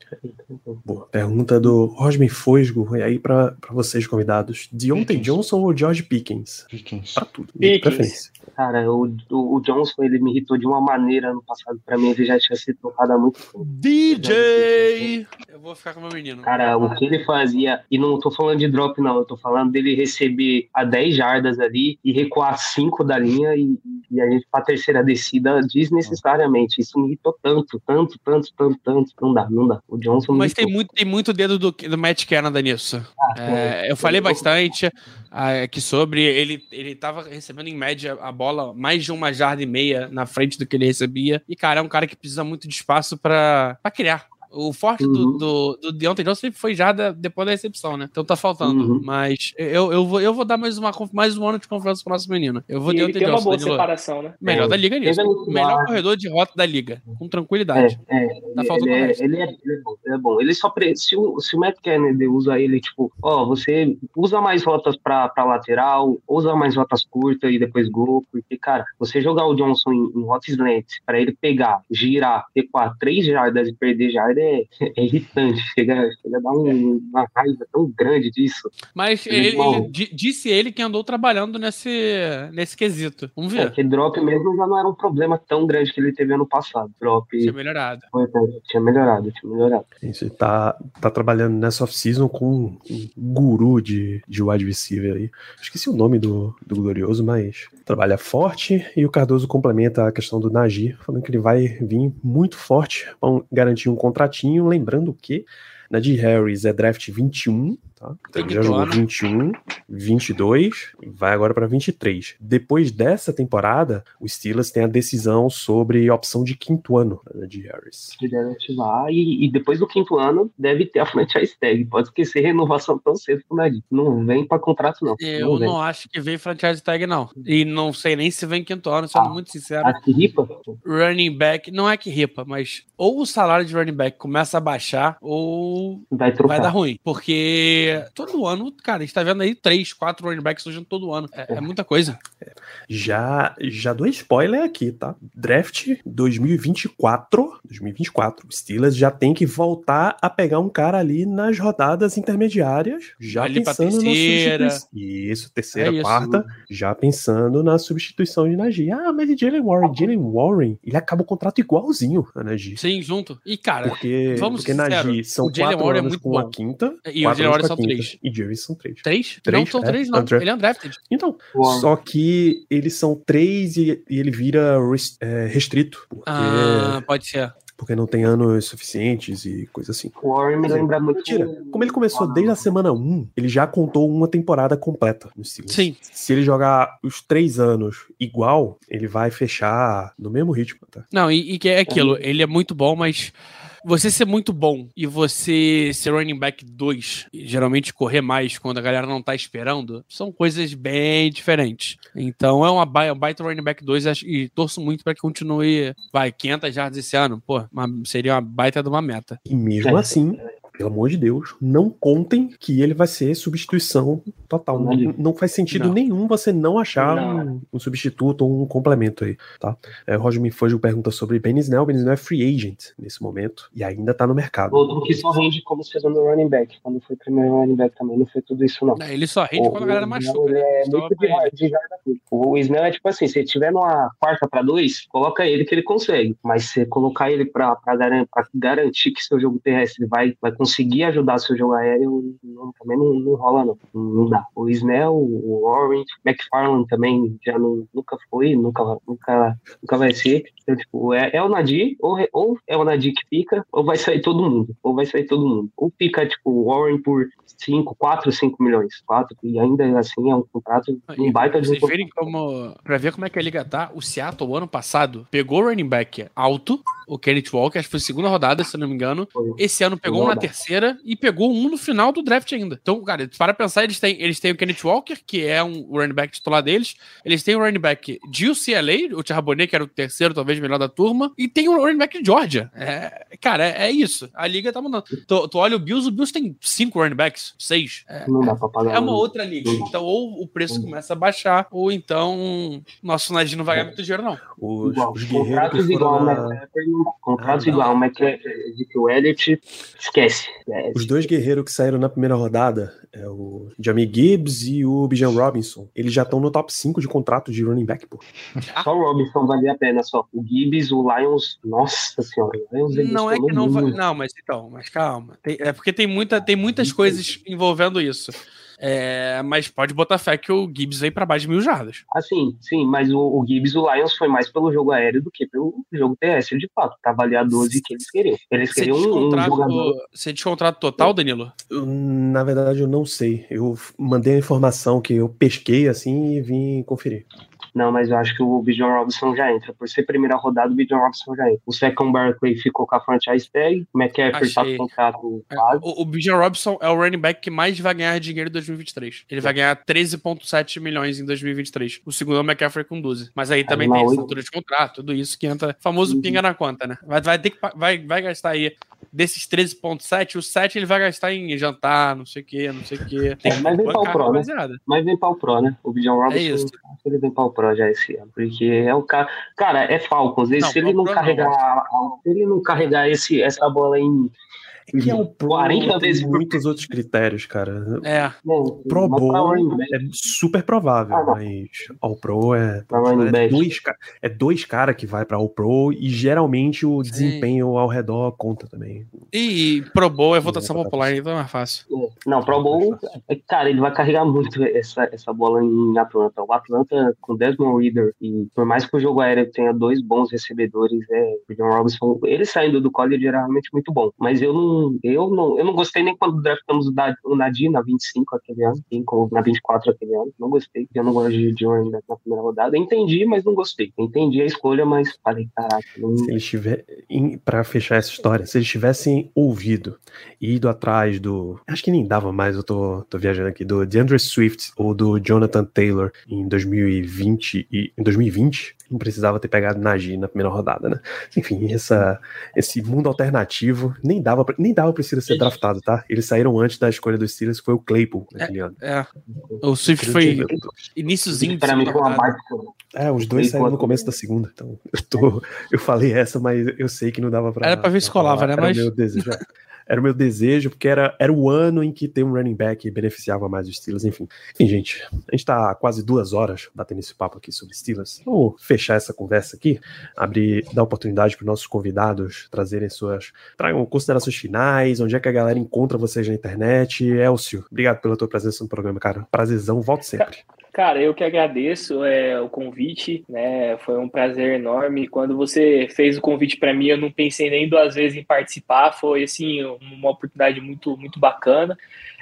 Boa. Pergunta do Rosman Fosgo, e aí pra, pra vocês convidados. Deontay Pickens. Johnson ou George Pickens? Pickens. Pra tudo. de Pickens. Cara, o, o, o Johnson, ele me irritou de uma maneira ano passado. Pra mim, ele já tinha sido trocado há muito tempo. DJ! Eu vou ficar com o meu menino. Cara, o que ele fazia, e não tô falando de drop, não, eu tô falando dele receber a 10 jardas ali e recuar 5 da linha e, e a gente pra terceira descida desnecessariamente. Isso me irritou tanto, tanto, tanto, tanto, tanto. Não dá, não dá. O Johnson me Mas tem muito, tem muito dedo do, do Matt Canada nisso. É, eu falei bastante ah, aqui sobre. Ele, ele tava recebendo em média a bola mais de uma jarda e meia na frente do que ele recebia. E, cara, é um cara que precisa muito de espaço pra criar. O forte do, Uhum. do, do Deontay Johnson sempre foi jarda depois da recepção, né? Então tá faltando. Uhum. Mas eu, eu, vou, eu vou dar mais, uma, mais um ano de confiança pro nosso menino. Eu vou E ele Deontay tem uma Johnson. boa Danilo. separação, né? Melhor É. da liga nisso. No Melhor corredor de rota da liga. Com tranquilidade. É, é, Tá ele, faltando ele, o é, resto. ele, é, ele é bom, ele é bom. Ele só pre... se, o, se o Matt Kennedy usa ele, tipo, ó, você usa mais rotas pra, pra lateral, usa mais rotas curtas e depois gol, porque, cara, você jogar o Johnson em, em rotas slant pra ele pegar, girar, recuar três jardas e perder jarda é, é irritante. Chega, chega a dar um- uma raiva tão grande disso. Mas Ele ele, é disse ele que andou trabalhando nesse, nesse quesito. Vamos É, ver. que drop mesmo já não era um problema tão grande que ele teve ano passado. Drop Tinha melhorado. foi, tinha melhorado, tinha melhorado. Isso, ele tá, tá trabalhando nessa off-season com um guru de, de wide receiver aí. Esqueci o nome do, do Glorioso, mas trabalha forte e o Cardoso complementa a questão do Najee, falando que ele vai vir muito forte para garantir um contratinho. Lembrando que Najee Harris é draft 21, tá? Então ele já jogou ano. 21, 22 e vai agora para 23. Depois dessa temporada, o Steelers tem a decisão sobre opção de quinto ano da Najee Harris. que deve ativar e, e depois do quinto ano deve ter a franchise tag. Pode esquecer renovação tão cedo pro Nadir. Não vem pra contrato, não. Eu não vem. não acho que veio franchise tag, não. E não sei nem se vem quinto ano, sendo Ah. muito sincero. Acho que ripa. Running back, não é que ripa, mas ou o salário de running back começa a baixar, ou Vai trocar. vai dar ruim. Porque Porque todo ano, cara, a gente tá vendo aí três, quatro running backs surgindo todo ano. É, é muita coisa. Já, já dou spoiler aqui, tá? Draft 2024, 2024. O Steelers já tem que voltar a pegar um cara ali nas rodadas intermediárias, já Ali pra pensando terceira. na substituição. Isso, terceira, É isso. quarta, já pensando na substituição de Najee. Ah, mas e Jalen Warren? Jalen Warren, ele acaba o contrato igualzinho a Najee. Sim, junto. E, cara, Porque, vamos porque Najee são quatro Warren é anos muito com bom. a quinta. E o Jalen Warren a são três. E Jerry são três. três? Três, não são é, três, não. undrafted. Ele é undrafted. Então, Warren. só que eles são três e, e ele vira é, restrito. Porque, Ah, pode ser. porque não tem anos suficientes e coisa assim. O Warren me lembra muito. Mentira. Como ele começou desde a semana 1, ele já contou uma temporada completa no Steelers. Sim. Se ele jogar os três anos igual, ele vai fechar no mesmo ritmo. Tá? Não, e, e que é aquilo, ele é muito bom, mas você ser muito bom e você ser running back 2, e geralmente correr mais quando a galera não tá esperando, são coisas bem diferentes. Então é uma ba- um baita running back 2 acho- e torço muito para que continue, vai, 500 jardas esse ano, pô, uma- seria uma baita de uma meta. E mesmo É. assim, pelo amor de Deus, não contem que ele vai ser substituição total. Não, Não. faz sentido Não. nenhum você não achar Não. Um, um substituto ou um complemento aí, tá? É, o Roger Mifojo pergunta sobre Ben Snell. Ben Snell é free agent nesse momento e ainda tá no mercado. Outro que só rende como segundo running back. Quando foi primeiro running back também, não foi tudo isso, não. É, Ele só rende O- quando a galera o machuca. Né? É muito de, de. O Snell é tipo assim, se tiver numa quarta pra dois, coloca ele que ele consegue. Mas se colocar ele pra, pra, garan- pra garantir que seu jogo terrestre vai, vai conseguir ajudar seu jogo aéreo, não- também não, não rola, não. Não dá. O Snell, o Orange, McFarland também já não, nunca foi, nunca, nunca, nunca vai ser. Então, tipo, é, é o Nadir, ou, ou é o Nadir que fica, ou vai sair todo mundo. Ou vai sair todo mundo. Ou fica, tipo, o Warren por 5, 4, 5 milhões. 4, e ainda assim é um contrato, um E baita de um como. Pra ver como é que a liga tá, o Seattle, ano passado, pegou o running back alto, o Kenneth Walker, acho que foi segunda rodada, se não me engano. Esse ano pegou um na rodada. Terceira e pegou um no final do draft ainda. Então, cara, para pensar, eles têm, eles têm o Kenneth Walker, que é um o running back titular deles. Eles têm o running back de UCLA, o Charbonnet, que era o terceiro, talvez melhor da turma. E tem o running back de Georgia. É, cara, é, é isso. A liga tá mudando. Tu, tu olha o Bills, o Bills tem cinco running backs, seis. É, Não dá pra pagar. é uma outra liga. Então, ou o preço começa a baixar, ou então nosso Nadine não vai ganhar muito dinheiro, não. Os, Igual. os guerreiros Contratos igual, foram né? na- Contratos Ah, igual, mas que que o Elliott esquece. Os dois guerreiros que saíram na primeira rodada, é o Jamie Gibbs e o Bijan Robinson, eles já estão no top 5 de contratos de running back, pô. Só o Robinson valia a pena, só. O Gibbs, o Lions, nossa senhora. O Lions, Não é que não mundo. Não, mas então, mas calma. Tem- é porque tem, muita, tem muitas coisas envolvendo isso. É, mas pode botar fé que o Gibbs veio pra baixo de mil jardas. Assim, sim, mas o, o Gibbs e o Lions foi mais pelo jogo aéreo do que pelo jogo terrestre, de fato. Pra avaliar a 12 que eles queriam. Eles Você queriam um, um jogador. você descontrato total, Danilo? Na verdade, eu não sei. Eu mandei a informação que eu pesquei assim e vim conferir. Não, mas eu acho que o Bijan Robinson já entra. Por ser primeira rodada, o Bijan Robinson já entra. O Second Barkley ficou com a franchise tag. O McCaffrey tá contrato É, quase. O, o Bijan Robson é o running back que mais vai ganhar dinheiro em 2023. Ele vai ganhar 13,7 milhões em 2023. O segundo é o McCaffrey com 12. Mas aí também na tem assinatura de contrato, tudo isso que entra. Famoso Uhum. pinga na conta, né? Vai, vai ter que vai, vai gastar aí desses 13,7, o 7 ele vai gastar em jantar, não sei o que, não sei o que. É, mas vem a Pro, né? Mas vem para o Pro, né? O Bijan Robinson, É isso. ele vem para o Pro já esse ano. Porque é o cara. Cara, é Falcons. Não, se ele não não. carregar. Se ele não carregar esse, essa bola em. É que é o Pro 40 tem vezes por- muitos outros critérios, cara. É, Não, Pro Bowl é super provável, Ah, mas All Pro é, é dois, é dois caras que vai pra All Pro e geralmente o Sim. desempenho ao redor conta também. e Pro Bowl é votação Não, popular, então é mais fácil. Não, Pro Bowl, é, cara, ele vai carregar muito essa, essa bola em Atlanta. O Atlanta com Desmond Reader, e por mais que o jogo aéreo tenha dois bons recebedores, é, o John Robinson, ele saindo do college era realmente muito bom. Mas eu não, eu não, eu não gostei nem quando draftamos o, Nadir na 25 aquele ano, na 24 aquele ano. Não gostei, eu não gosto de John ainda na primeira rodada. Entendi, mas não gostei. Entendi a escolha, mas falei, caraca, não, Se eles tiverem, pra fechar essa história, se eles tivessem ouvido e ido atrás do. Acho que nem dava mais, eu tô, tô viajando aqui, do DeAndre Swift ou do Jonathan Taylor em 2020 e em 2020, não precisava ter pegado Nagy na primeira rodada, né? Enfim, essa, esse mundo alternativo nem dava, pra, nem dava pra Steelers ser draftado, tá? Eles saíram antes da escolha dos Steelers, que foi o Claypool naquele é, ano. É. O Swift foi iníciozinho. Para mim foi uma baita. É, os dois saíram no começo da segunda. Então, eu, tô, eu falei essa, mas eu sei que não dava pra. Era pra ver se colava, né? Mas. Meu desejo. era o meu desejo, porque era, era o ano em que ter um running back beneficiava mais os Steelers, enfim. Enfim, gente, a gente tá quase duas horas batendo esse papo aqui sobre Steelers. Vamos fechar essa conversa aqui, abrir, dar oportunidade para nossos convidados trazerem suas. tragam considerações finais, onde é que a galera encontra vocês na internet. Elcio, obrigado pela tua presença no programa, cara. Prazerzão, volte sempre. Cara, eu que agradeço é, o convite, né? Foi um prazer enorme. Quando você fez o convite para mim, eu não pensei nem duas vezes em participar. Foi assim uma oportunidade muito muito bacana.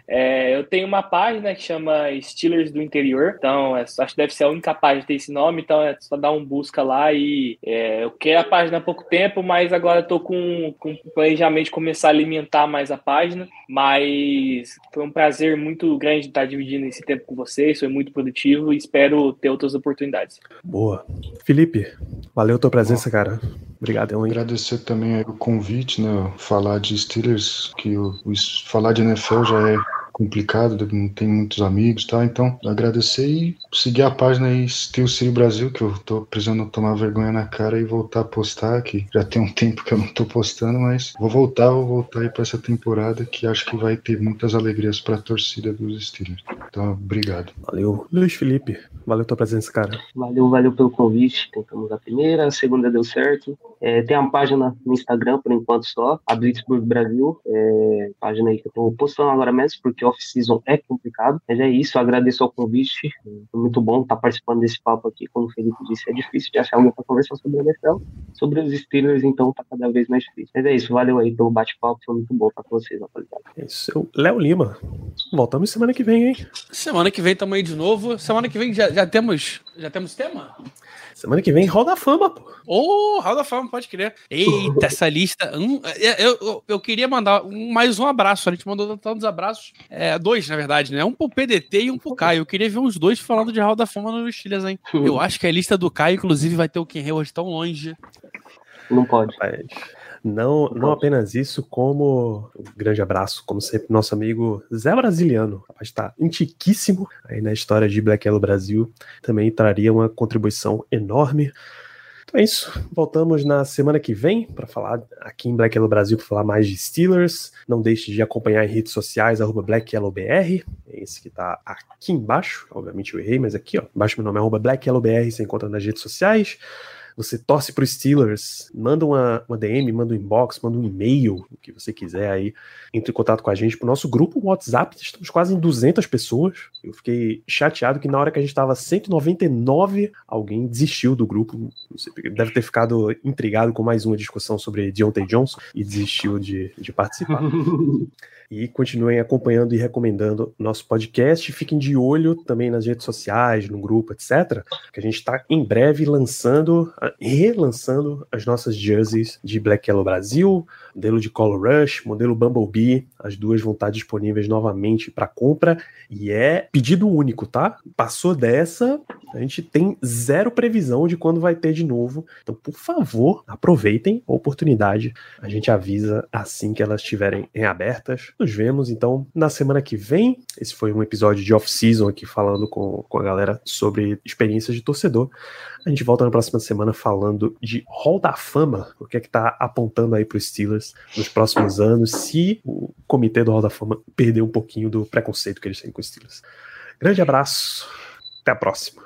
É, eu tenho uma página que chama Steelers do Interior, então é, acho que deve ser a única página que tem esse nome, então é só dar um busca lá e é, eu quero a página há pouco tempo, mas agora estou com, com planejamento de começar a alimentar mais a página, mas foi um prazer muito grande estar dividindo esse tempo com vocês, foi muito produtivo e espero ter outras oportunidades. Boa. Felipe, valeu a tua presença, cara. Obrigado, Ellen. Agradecer também o convite, né? Falar de Steelers, que o, o falar de NFL já é complicado, não tem muitos amigos, tá? Então, agradecer e seguir a página aí, Steel City Brasil, que eu tô precisando tomar vergonha na cara e voltar a postar, que já tem um tempo que eu não tô postando, mas vou voltar, vou voltar aí para essa temporada que acho que vai ter muitas alegrias para a torcida dos Steelers. Então, obrigado. Valeu. Luiz Felipe, valeu tua presença, cara. Valeu, valeu pelo convite. Tentamos a primeira, a segunda deu certo. É, tem uma página no Instagram, por enquanto só, a Blitzburg Brasil, é, página aí que eu tô postando agora mesmo, porque porque off-season é complicado. Mas é isso, agradeço ao convite. Foi muito bom estar participando desse papo aqui. Como o Felipe disse, é difícil de achar alguém para conversar sobre a NFL. Sobre os Steelers, então, tá cada vez mais difícil. Mas é isso, valeu aí pelo bate-papo. Foi muito bom estar com vocês, rapaziada. É isso, Léo Lima. Voltamos semana que vem, hein? Semana que vem estamos aí de novo. Semana que vem já, já temos já temos tema? Semana que vem, Hall da Fama, pô. Ô, oh, Hall da Fama, pode crer. Eita, essa lista. Um, é, eu, eu, eu, queria mandar um, mais um abraço. A gente mandou tantos abraços. É, dois, na verdade, né? Um pro PDT e um pro Caio. Eu queria ver os dois falando de Hall da Fama nos Steelers, hein? Eu acho que a lista do Caio, inclusive, vai ter o Ken Hayward tão longe. Não pode. Rapaz. Não, não apenas isso, como um grande abraço, como sempre, nosso amigo Zé Brasiliano, rapaz, está antiquíssimo aí na história de Black Yellow Brasil, também traria uma contribuição enorme. Então é isso, voltamos na semana que vem para falar aqui em Black Yellow Brasil para falar mais de Steelers. Não deixe de acompanhar em redes sociais arroba BlackYellowBR, esse que está aqui embaixo, obviamente eu errei, mas aqui ó, embaixo meu nome é arroba BlackYellowBR, você encontra nas redes sociais você torce para os Steelers, manda uma, uma DM, manda um inbox, manda um e-mail, o que você quiser aí, entre em contato com a gente pro nosso grupo WhatsApp, estamos quase em 200 pessoas. Eu fiquei chateado que na hora que a gente estava 199, alguém desistiu do grupo. Deve ter ficado intrigado com mais uma discussão sobre Deontay Johnson e desistiu de, de participar. E continuem acompanhando e recomendando nosso podcast. Fiquem de olho também nas redes sociais, no grupo, etc. Que a gente está em breve lançando, relançando as nossas jerseys de Black Yellow Brasil, modelo de Color Rush, modelo Bumblebee. As duas vão estar disponíveis novamente para compra e é pedido único, tá? Passou dessa, a gente tem zero previsão de quando vai ter de novo. Então, por favor, aproveitem a oportunidade. A gente avisa assim que elas estiverem em abertas. Nos vemos então na semana que vem. Esse foi um episódio de off-season aqui falando com, com a galera sobre experiências de torcedor. A gente volta na próxima semana falando de Hall da Fama, o que é que tá apontando aí para os Steelers nos próximos anos, se o comitê do Hall da Fama perder um pouquinho do preconceito que eles têm com os Steelers. Grande abraço, até a próxima.